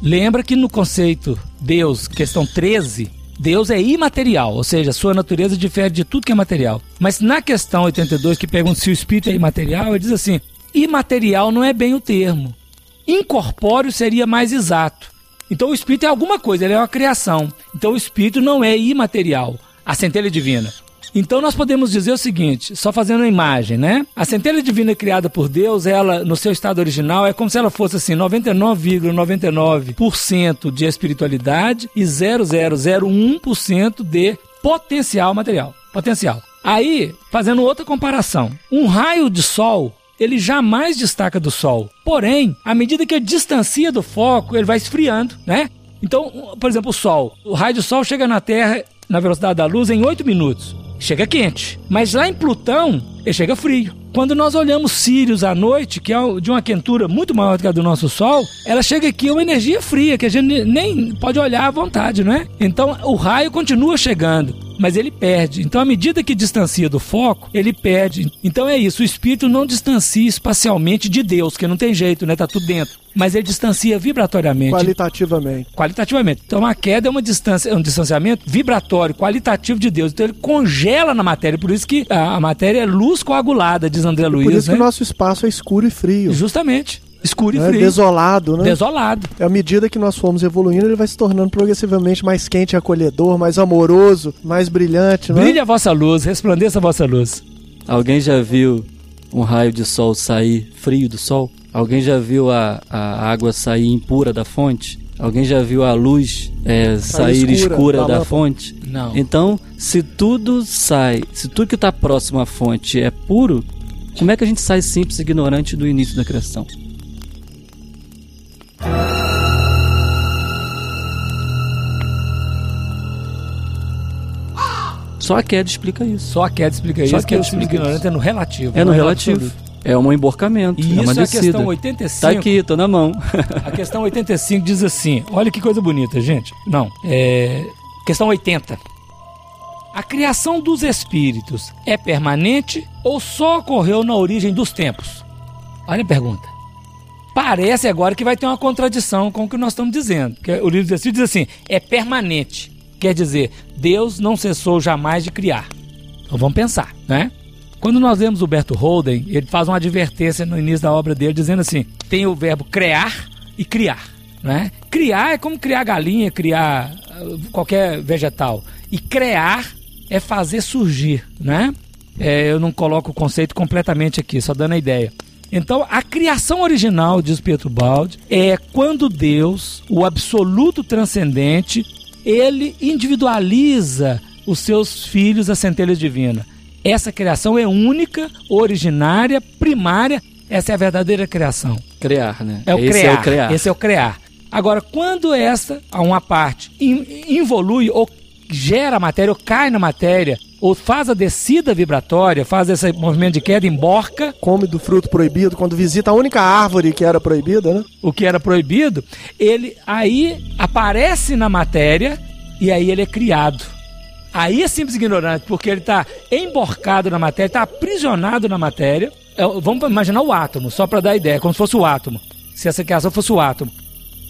Lembra que no conceito Deus, questão 13, Deus é imaterial, ou seja, sua natureza difere de tudo que é material. Mas na questão 82, que pergunta se o espírito é imaterial, ele diz assim: imaterial não é bem o termo. Incorpóreo seria mais exato. Então o espírito é alguma coisa, ele é uma criação. Então o espírito não é imaterial, a centelha divina. Então nós podemos dizer o seguinte, só fazendo uma imagem, né? A centelha divina criada por Deus, ela no seu estado original é como se ela fosse assim 99,99% de espiritualidade e 0,001% de potencial material. Potencial. Aí, fazendo outra comparação, um raio de sol ele jamais destaca do Sol. Porém, à medida que ele distancia do foco, ele vai esfriando, né? Então, por exemplo, o Sol. O raio do Sol chega na Terra na velocidade da luz em 8 minutos. Chega quente. Mas lá em Plutão, ele chega frio. Quando nós olhamos Sirius à noite, que é de uma quentura muito maior do que a do nosso Sol, ela chega aqui uma energia fria, que a gente nem pode olhar à vontade, não é? Então o raio continua chegando mas ele perde. Então, à medida que distancia do foco, ele perde. Então é isso, o espírito não distancia espacialmente de Deus, que não tem jeito, né? Tá tudo dentro. Mas ele distancia vibratoriamente. Qualitativamente. Qualitativamente. Então a queda é uma distância, é um distanciamento vibratório, qualitativo de Deus. Então ele congela na matéria, por isso que a, a matéria é luz coagulada, diz André Luiz. Por isso né? que o nosso espaço é escuro e frio. Justamente. Escuro e né? frio. Desolado, né? Desolado. À medida que nós fomos evoluindo, ele vai se tornando progressivamente mais quente e acolhedor, mais amoroso, mais brilhante, né? Brilha a vossa luz, resplandeça a vossa luz. Alguém já viu um raio de sol sair frio do sol? Alguém já viu a, a água sair impura da fonte? Alguém já viu a luz é, sair escura, escura da, da fonte? Não. Então, se tudo sai, se tudo que está próximo à fonte é puro, como é que a gente sai simples e ignorante do início da criação? Só a queda explica isso. Só a queda explica Só isso, que o ignorante é no relativo. É no é relativo. Absoluto. É um emborcamento. E é isso uma é a questão 85. Tá aqui, tô na mão. a questão 85 diz assim: olha que coisa bonita, gente. Não, é. Questão 80. A criação dos espíritos é permanente ou só ocorreu na origem dos tempos? Olha a pergunta. Parece agora que vai ter uma contradição com o que nós estamos dizendo. Que o livro dos Espíritos diz assim: é permanente. Quer dizer, Deus não cessou jamais de criar. Então vamos pensar, né? Quando nós vemos o Berto Holden, ele faz uma advertência no início da obra dele, dizendo assim: tem o verbo criar e criar. Né? Criar é como criar galinha, criar uh, qualquer vegetal. E criar é fazer surgir. Né? É, eu não coloco o conceito completamente aqui, só dando a ideia. Então, a criação original, diz Pietro Baldi, é quando Deus, o absoluto transcendente, ele individualiza os seus filhos, a centelha divina. Essa criação é única, originária, primária. Essa é a verdadeira criação. Criar, né? É o Esse criar. É o criar. Esse é o criar. Agora, quando essa, uma parte, involui ou gera matéria, ou cai na matéria, ou faz a descida vibratória, faz esse movimento de queda, emborca. Come do fruto proibido, quando visita a única árvore que era proibida, né? O que era proibido, ele aí aparece na matéria e aí ele é criado. Aí é simples ignorante, porque ele está emborcado na matéria, está aprisionado na matéria. É, vamos imaginar o átomo, só para dar ideia, como se fosse o átomo. Se essa criação fosse o átomo.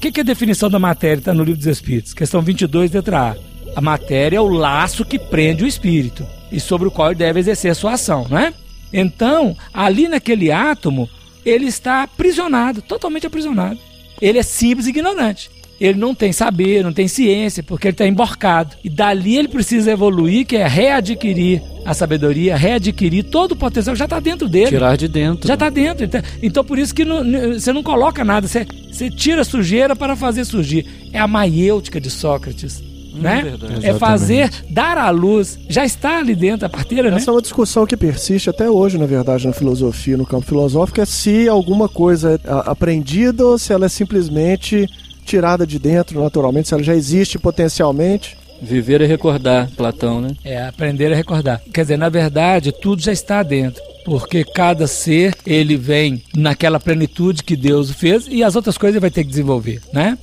Que, que é a definição da matéria? Está no livro dos Espíritos, questão 22, letra A. A matéria é o laço que prende o espírito e sobre o qual ele deve exercer a sua ação, não é? Então, ali naquele átomo, ele está aprisionado, totalmente aprisionado. Ele é simples e ignorante ele não tem saber, não tem ciência, porque ele está emborcado. E dali ele precisa evoluir, que é readquirir a sabedoria, readquirir todo o potencial que já está dentro dele. Tirar de dentro. Já está dentro. Então, então, por isso que não, você não coloca nada, você, você tira a sujeira para fazer surgir. É a maiêutica de Sócrates. Hum, né? É fazer, dar à luz, já está ali dentro a parteira, né? Essa né? é uma discussão que persiste até hoje, na verdade, na filosofia, no campo filosófico, é se alguma coisa é aprendida ou se ela é simplesmente tirada de dentro naturalmente, se ela já existe potencialmente. Viver e recordar, Platão, né? É, aprender a recordar. Quer dizer, na verdade, tudo já está dentro. Porque cada ser, ele vem naquela plenitude que Deus fez e as outras coisas ele vai ter que desenvolver, né?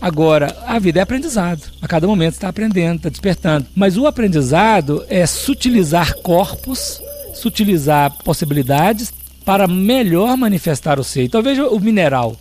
Agora, a vida é aprendizado. A cada momento está aprendendo, está despertando. Mas o aprendizado é sutilizar corpos, sutilizar possibilidades para melhor manifestar o ser. Então veja o mineral.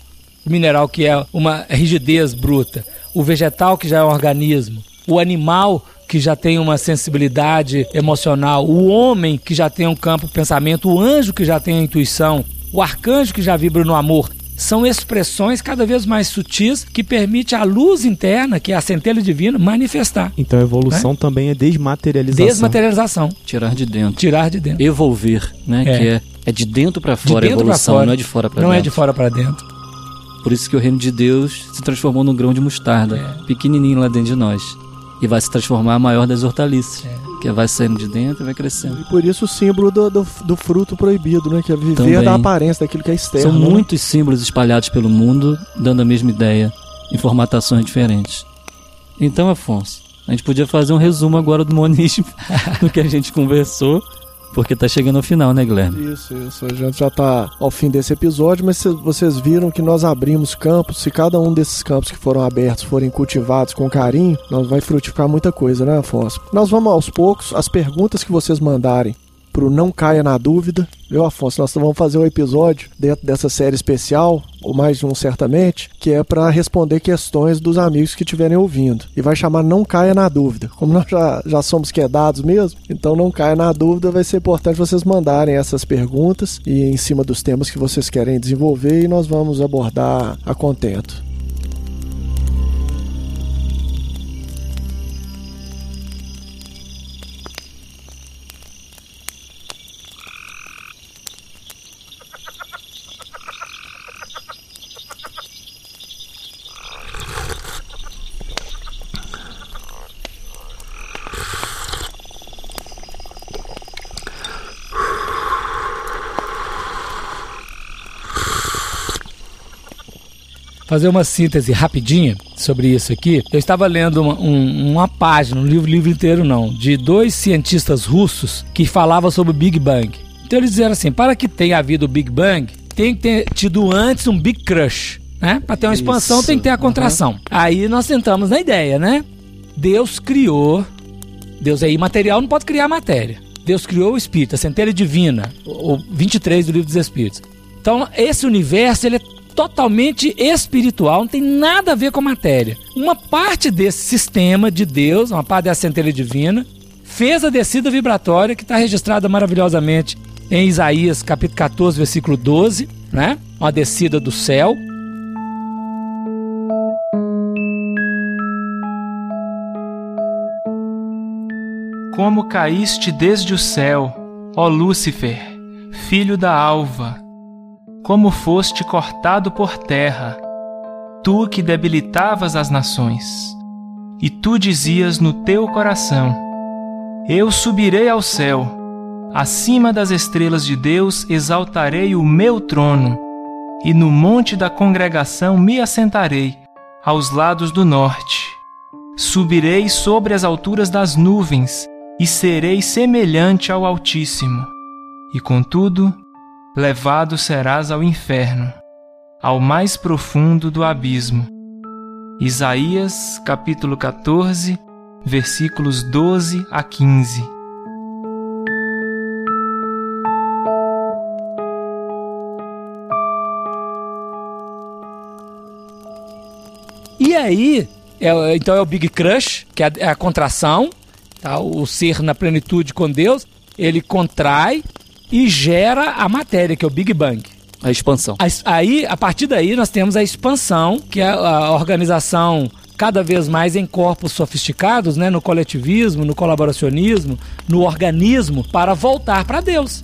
O mineral que é uma rigidez bruta, o vegetal que já é um organismo, o animal que já tem uma sensibilidade emocional, o homem que já tem um campo pensamento, o anjo que já tem a intuição, o arcanjo que já vibra no amor. São expressões cada vez mais sutis que permite a luz interna, que é a centelha divina, manifestar. Então a evolução também é desmaterialização. Desmaterialização. Tirar de dentro. Tirar de dentro. Evolver, né? É. Que é, é de dentro pra De fora a dentro pra evolução, fora. não é de fora Não dentro. é de fora para dentro. Por isso que o reino de Deus se transformou num grão de mostarda, É. pequenininho lá dentro de nós. E vai se transformar a maior das hortaliças. É. Que vai saindo de dentro e vai crescendo. E por isso o símbolo do, do, do fruto proibido, né? Que é viver Também. da aparência, daquilo que é externo. São né? muitos símbolos espalhados pelo mundo, dando a mesma ideia, em formatações diferentes. Então, Afonso, a gente podia fazer um resumo agora do monismo, do que a gente conversou, porque tá chegando ao final, né, Guilherme? Isso, isso. A gente já tá ao fim desse episódio, mas cê- vocês viram que nós abrimos campos. Se cada um desses campos que foram abertos forem cultivados com carinho, nós vai frutificar muita coisa, né, Afonso? Nós vamos aos poucos, as perguntas que vocês mandarem pro Não Caia na Dúvida, viu, Afonso? Nós vamos fazer um episódio dentro dessa série especial, ou mais de um certamente, que é para responder questões dos amigos que estiverem ouvindo. E vai chamar Não Caia na Dúvida. Como nós já, já somos quedados mesmo, então não caia na dúvida, vai ser importante vocês mandarem essas perguntas e em cima dos temas que vocês querem desenvolver e nós vamos abordar a contento. Fazer uma síntese rapidinha sobre isso aqui. Eu estava lendo uma, um- uma página, um livro, livro inteiro não, de dois cientistas russos que falavam sobre o Big Bang. Então eles disseram assim: para que tenha havido o Big Bang, tem que ter tido antes um Big Crush. Né? Para ter uma expansão Isso, tem que ter a contração. Aí nós sentamos na ideia, né? Deus criou. Deus é imaterial, não pode criar matéria. Deus criou o espírito, a centelha divina, o o 23 do livro dos espíritos. Então, esse universo ele é totalmente espiritual, não tem nada a ver com a matéria. Uma parte desse sistema de Deus, uma parte dessa centelha divina, fez a descida vibratória que está registrada maravilhosamente em Isaías capítulo 14, versículo 12, né? Uma descida do céu. Como caíste desde o céu, ó Lúcifer, filho da alva, como foste cortado por terra, tu que debilitavas as nações. E tu dizias no teu coração: Eu subirei ao céu, acima das estrelas de Deus exaltarei o meu trono, e no monte da congregação me assentarei, aos lados do norte. Subirei sobre as alturas das nuvens, e serei semelhante ao Altíssimo. E contudo, levado serás ao inferno, ao mais profundo do abismo. Isaías, capítulo 14, versículos 12 a 15. E aí, é- então é o Big Crush, que é a, é a contração, tá? o ser na plenitude com Deus, ele contrai e gera a matéria, que é o Big Bang. A expansão. Aí, a partir daí, nós temos a expansão, que é a organização cada vez mais em corpos sofisticados, né, no coletivismo, no colaboracionismo, no organismo, para voltar para Deus.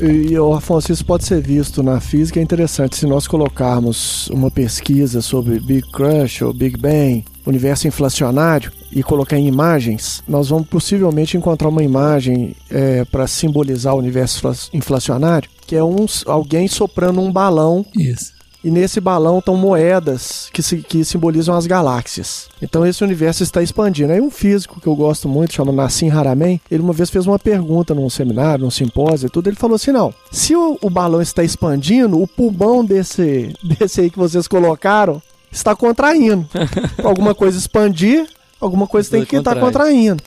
E, Afonso, isso pode ser visto na física, é interessante. Se nós colocarmos uma pesquisa sobre Big Crush ou Big Bang, universo inflacionário, e colocar em imagens, nós vamos possivelmente encontrar uma imagem para simbolizar o universo infla- inflacionário, que é um, alguém soprando um balão Isso. e nesse balão estão moedas que, se- que simbolizam as galáxias. Então esse universo está expandindo. Aí um físico que eu gosto muito, chama Nassim Haramein, ele uma vez fez uma pergunta num seminário, num simpósio e tudo, ele falou assim, não, se o, o balão está expandindo, o pulmão desse, desse aí que vocês colocaram está contraindo. Alguma coisa expandir, alguma coisa tem que estar Contrai. contraindo.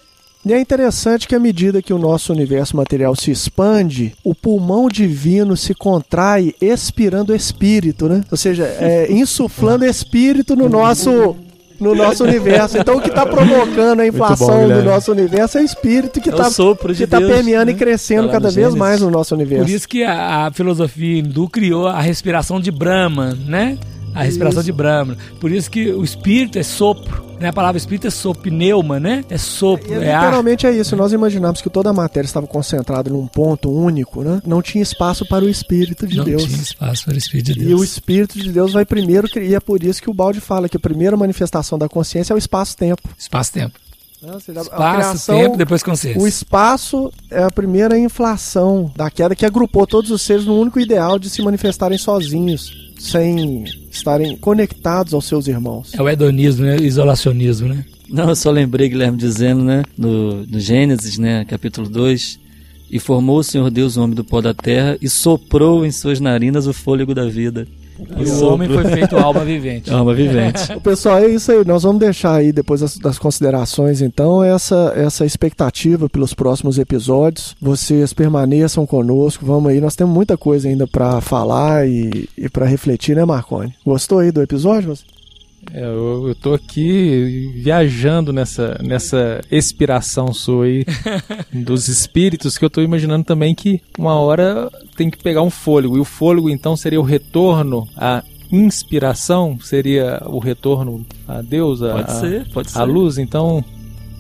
E é interessante que à medida que o nosso universo material se expande, o pulmão divino se contrai expirando espírito, né? Ou seja, é, insuflando espírito no nosso no nosso universo. Então o que está provocando a inflação bom, do nosso universo é o espírito que É está sopro de que tá permeando né? e crescendo Tá cada vez Gênesis. mais no nosso universo. Por isso que a, a filosofia hindu criou a respiração de Brahma, né? A respiração Isso. de Brahma. Por isso que o espírito é sopro. Né? A palavra espírito é sopro, pneuma, né? É sopro, é ar. literalmente é isso. Nós imaginamos que toda a matéria estava concentrada num ponto único, né? Não tinha espaço para o Espírito de Não Deus. tinha espaço para o espírito de E o Deus. Espírito de Deus vai primeiro, e é por isso que o Balde fala que a primeira manifestação da consciência é o espaço-tempo. Espaço-tempo. né? Ou seja, a Espaço, criação- tempo, depois consciência. O espaço é a primeira inflação da queda que agrupou todos os seres no único ideal de se manifestarem sozinhos, sem estarem conectados aos seus irmãos. É o hedonismo, né? Isolacionismo, né? Não, eu só lembrei, Guilherme, dizendo, né, no, no Gênesis, né, capítulo 2, e formou o Senhor Deus o homem do pó da terra e soprou em suas narinas o fôlego da vida. E o homem foi feito alma vivente. Alma vivente. Pessoal, é isso aí. Nós vamos deixar aí, depois das, das considerações, então, essa, essa expectativa pelos próximos episódios. Vocês permaneçam conosco. Vamos aí. Nós temos muita coisa ainda pra falar e, e para refletir, né, Marconi? Gostou aí do episódio? É, eu, eu tô aqui viajando nessa, nessa expiração sua aí dos espíritos, que eu tô imaginando também que uma hora tem que pegar um fôlego. E o fôlego, então, seria o retorno à inspiração? Seria o retorno a Deus, a, Pode ser, pode ser. a luz? Então,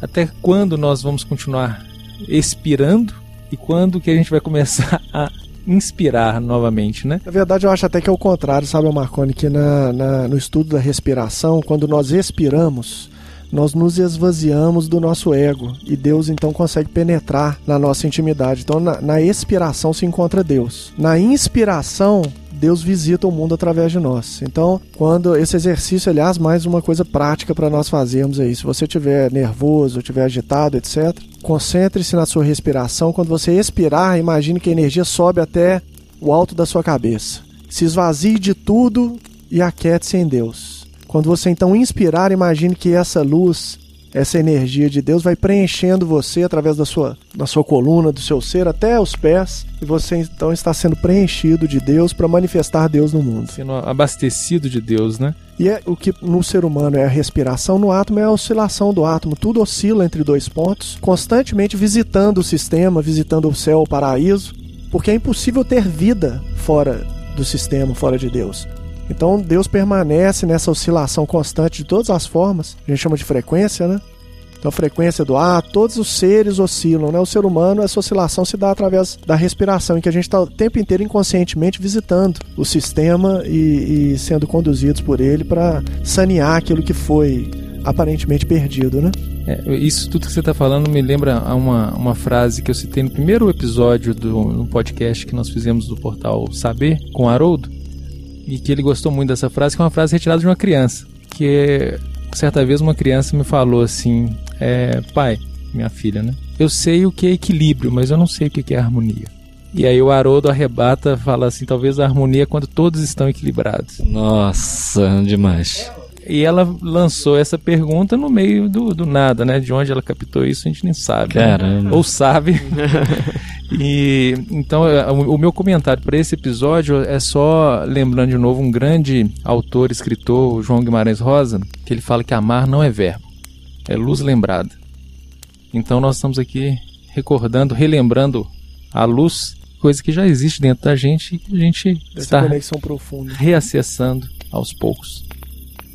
até quando nós vamos continuar expirando? E quando que a gente vai começar a inspirar novamente, né? Na verdade, eu acho até que é o contrário, sabe, Marconi? Que na, na- no estudo da respiração, quando nós expiramos, nós nos esvaziamos do nosso ego. E Deus então consegue penetrar na nossa intimidade. Então, na, na expiração se encontra Deus. Na inspiração, Deus visita o mundo através de nós. Então, quando esse exercício, aliás, mais uma coisa prática para nós fazermos aí. Se você estiver nervoso, estiver agitado, etc., concentre-se na sua respiração. Quando você expirar, imagine que a energia sobe até o alto da sua cabeça. Se esvazie de tudo e aquiete-se em Deus. Quando você então inspirar, imagine que essa luz, essa energia de Deus vai preenchendo você através da sua, da sua coluna, do seu ser até os pés, e você então está sendo preenchido de Deus para manifestar Deus no mundo. Sendo abastecido de Deus, né? E é o que no ser humano é a respiração, no átomo é a oscilação do átomo. Tudo oscila entre dois pontos, constantemente visitando o sistema, visitando o céu, o paraíso, porque é impossível ter vida fora do sistema, fora de Deus. Então Deus permanece nessa oscilação constante de todas as formas, a gente chama de frequência, né? Então frequência do ar, todos os seres oscilam, né? O ser humano, essa oscilação se dá através da respiração, em que a gente está o tempo inteiro inconscientemente visitando o sistema e, e sendo conduzidos por ele para sanear aquilo que foi aparentemente perdido, né? É, isso tudo que você está falando me lembra uma, uma frase que eu citei no primeiro episódio do no podcast que nós fizemos do portal Saber com Haroldo e que ele gostou muito dessa frase, que é uma frase retirada de uma criança. Que certa vez uma criança me falou assim: é, Pai, minha filha, né? Eu sei o que é equilíbrio, mas eu não sei o que é harmonia. E aí o Haroldo arrebata, fala assim: talvez a harmonia é quando todos estão equilibrados. Nossa, demais. E ela lançou essa pergunta no meio do, do nada, né? De onde ela captou isso, a gente nem sabe. né? Caramba. Ou sabe. e então é, o, meu comentário para esse episódio é só lembrando de novo um grande autor, escritor, João Guimarães Rosa, que ele fala que amar não é verbo, é luz lembrada. Então nós estamos aqui recordando, relembrando a luz, coisa que já existe dentro da gente e que a gente Essa está reacessando aos poucos.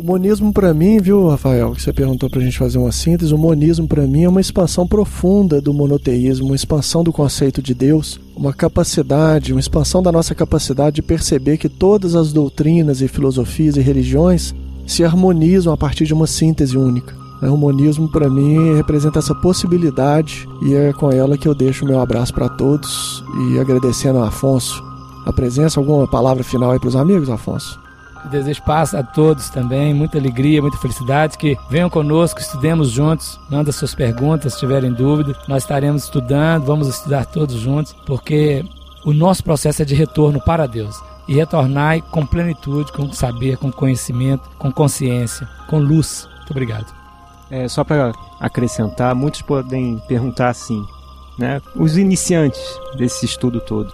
O monismo para mim, viu, Rafael, que você perguntou pra gente fazer uma síntese, o monismo para mim é uma expansão profunda do monoteísmo, uma expansão do conceito de Deus, uma capacidade, uma expansão da nossa capacidade de perceber que todas as doutrinas e filosofias e religiões se harmonizam a partir de uma síntese única. O monismo para mim representa essa possibilidade e é com ela que eu deixo o meu abraço para todos e agradecendo ao Afonso a presença, alguma palavra final aí para os amigos, Afonso? Desejo paz a todos também, muita alegria, muita felicidade, que venham conosco, estudemos juntos, manda suas perguntas, se tiverem dúvida, nós estaremos estudando, vamos estudar todos juntos, porque o nosso processo é de retorno para Deus e retornar com plenitude, com saber, com conhecimento, com consciência, com luz. Muito obrigado. É, só para acrescentar, muitos podem perguntar assim, né? Os iniciantes desse estudo todo.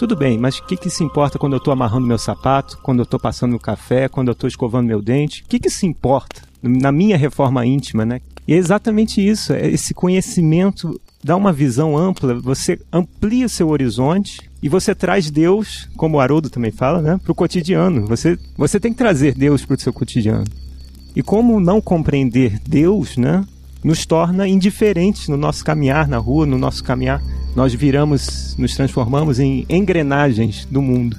Tudo bem, mas o que, que se importa quando eu estou amarrando meu sapato, quando eu estou passando o café, quando eu estou escovando meu dente? O que, que se importa na minha reforma íntima, né? E é exatamente isso, é esse conhecimento dá uma visão ampla, você amplia seu horizonte e você traz Deus, como o Haroldo também fala, né, para o cotidiano. Você, você tem que trazer Deus para o seu cotidiano. E como não compreender Deus, né, nos torna indiferentes no nosso caminhar na rua, no nosso caminhar. Nós viramos, nos transformamos em engrenagens do mundo.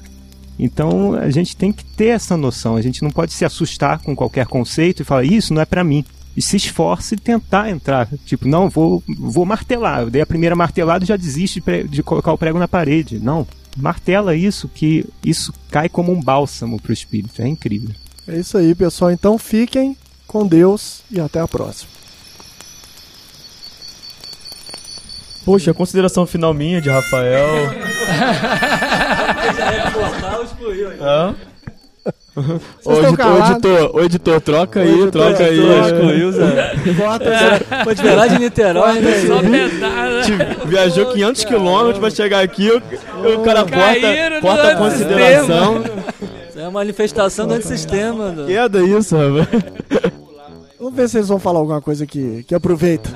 Então a gente tem que ter essa noção. A gente não pode se assustar com qualquer conceito e falar isso não é para mim e se esforça e tentar entrar. Tipo, não, vou, vou martelar. Eu dei a primeira martelada e já desiste de, colocar o prego na parede. Não. Martela isso, que isso cai como um bálsamo para o espírito. É incrível. É isso aí, pessoal. Então fiquem com Deus e até a próxima. Poxa, a consideração final minha de Rafael. Já ia cortar ou excluiu aí. Hã? Ô, estão editor, calados? editor, editor, troca aí, editor, troca aí. editor. Excluiu, Zé. Bota É, ver lá de Niterói, né? Só pedada. Te- Viajou 500 quilômetros pra chegar aqui, o, o cara corta, corta a consideração. Isso é uma manifestação do antissistema. Do... Queda isso, rapaz. Vamos ver se eles vão falar alguma coisa que, que aproveita.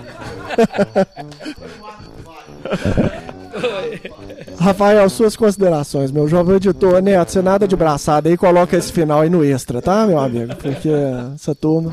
Rafael, suas considerações, meu jovem editor. Neto, você nada de braçada aí, coloca esse final aí no extra, tá, meu amigo? Porque essa turma.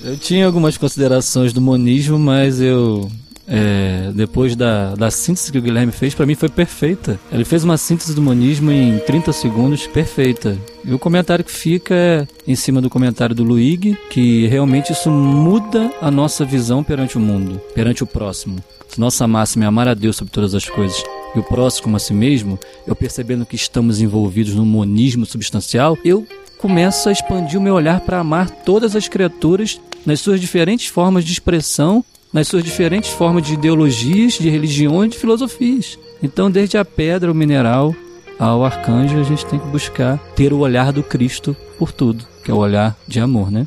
Eu tinha algumas considerações do monismo, mas eu. É, depois da, da síntese que o Guilherme fez, pra mim foi perfeita. Ele fez uma síntese do monismo em 30 segundos perfeita. E o comentário que fica é em cima do comentário do Luigi, que realmente isso muda a nossa visão perante o mundo, perante o próximo. Se nossa máxima é amar a Deus sobre todas as coisas e o próximo como a si mesmo, eu percebendo que estamos envolvidos no monismo substancial, eu começo a expandir o meu olhar para amar todas as criaturas nas suas diferentes formas de expressão, nas suas diferentes formas de ideologias, de religiões, de filosofias. Então, desde a pedra, o mineral, ao arcanjo, a gente tem que buscar ter o olhar do Cristo por tudo, que é o olhar de amor, né?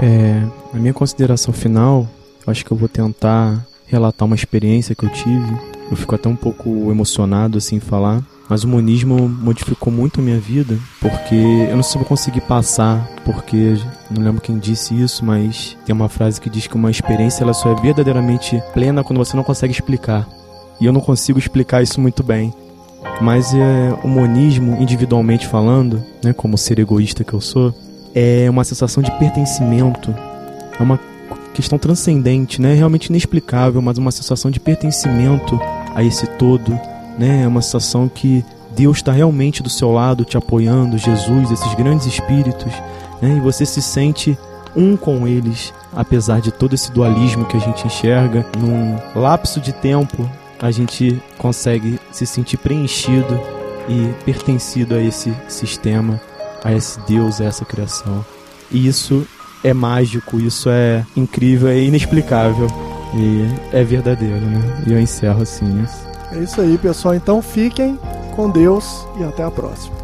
É, a minha consideração final, acho que eu vou tentar relatar uma experiência que eu tive. Eu fico até um pouco emocionado assim falar, mas o monismo modificou muito a minha vida, porque eu não sei se vou conseguir passar, porque não lembro quem disse isso, mas tem uma frase que diz que uma experiência ela só é verdadeiramente plena quando você não consegue explicar. E eu não consigo explicar isso muito bem. Mas é, o monismo, individualmente falando, né, como ser egoísta que eu sou, é uma sensação de pertencimento. É uma questão transcendente, né? Realmente inexplicável, mas uma sensação de pertencimento a esse todo, né? É uma sensação que Deus está realmente do seu lado, te apoiando, Jesus, esses grandes espíritos, né? E você se sente um com eles, apesar de todo esse dualismo que a gente enxerga, num lapso de tempo a gente consegue se sentir preenchido e pertencido a esse sistema, a esse Deus, a essa criação. E isso é mágico, isso é incrível, é inexplicável e é verdadeiro, né? E eu encerro assim isso. É isso aí, pessoal. Então fiquem com Deus e até a próxima.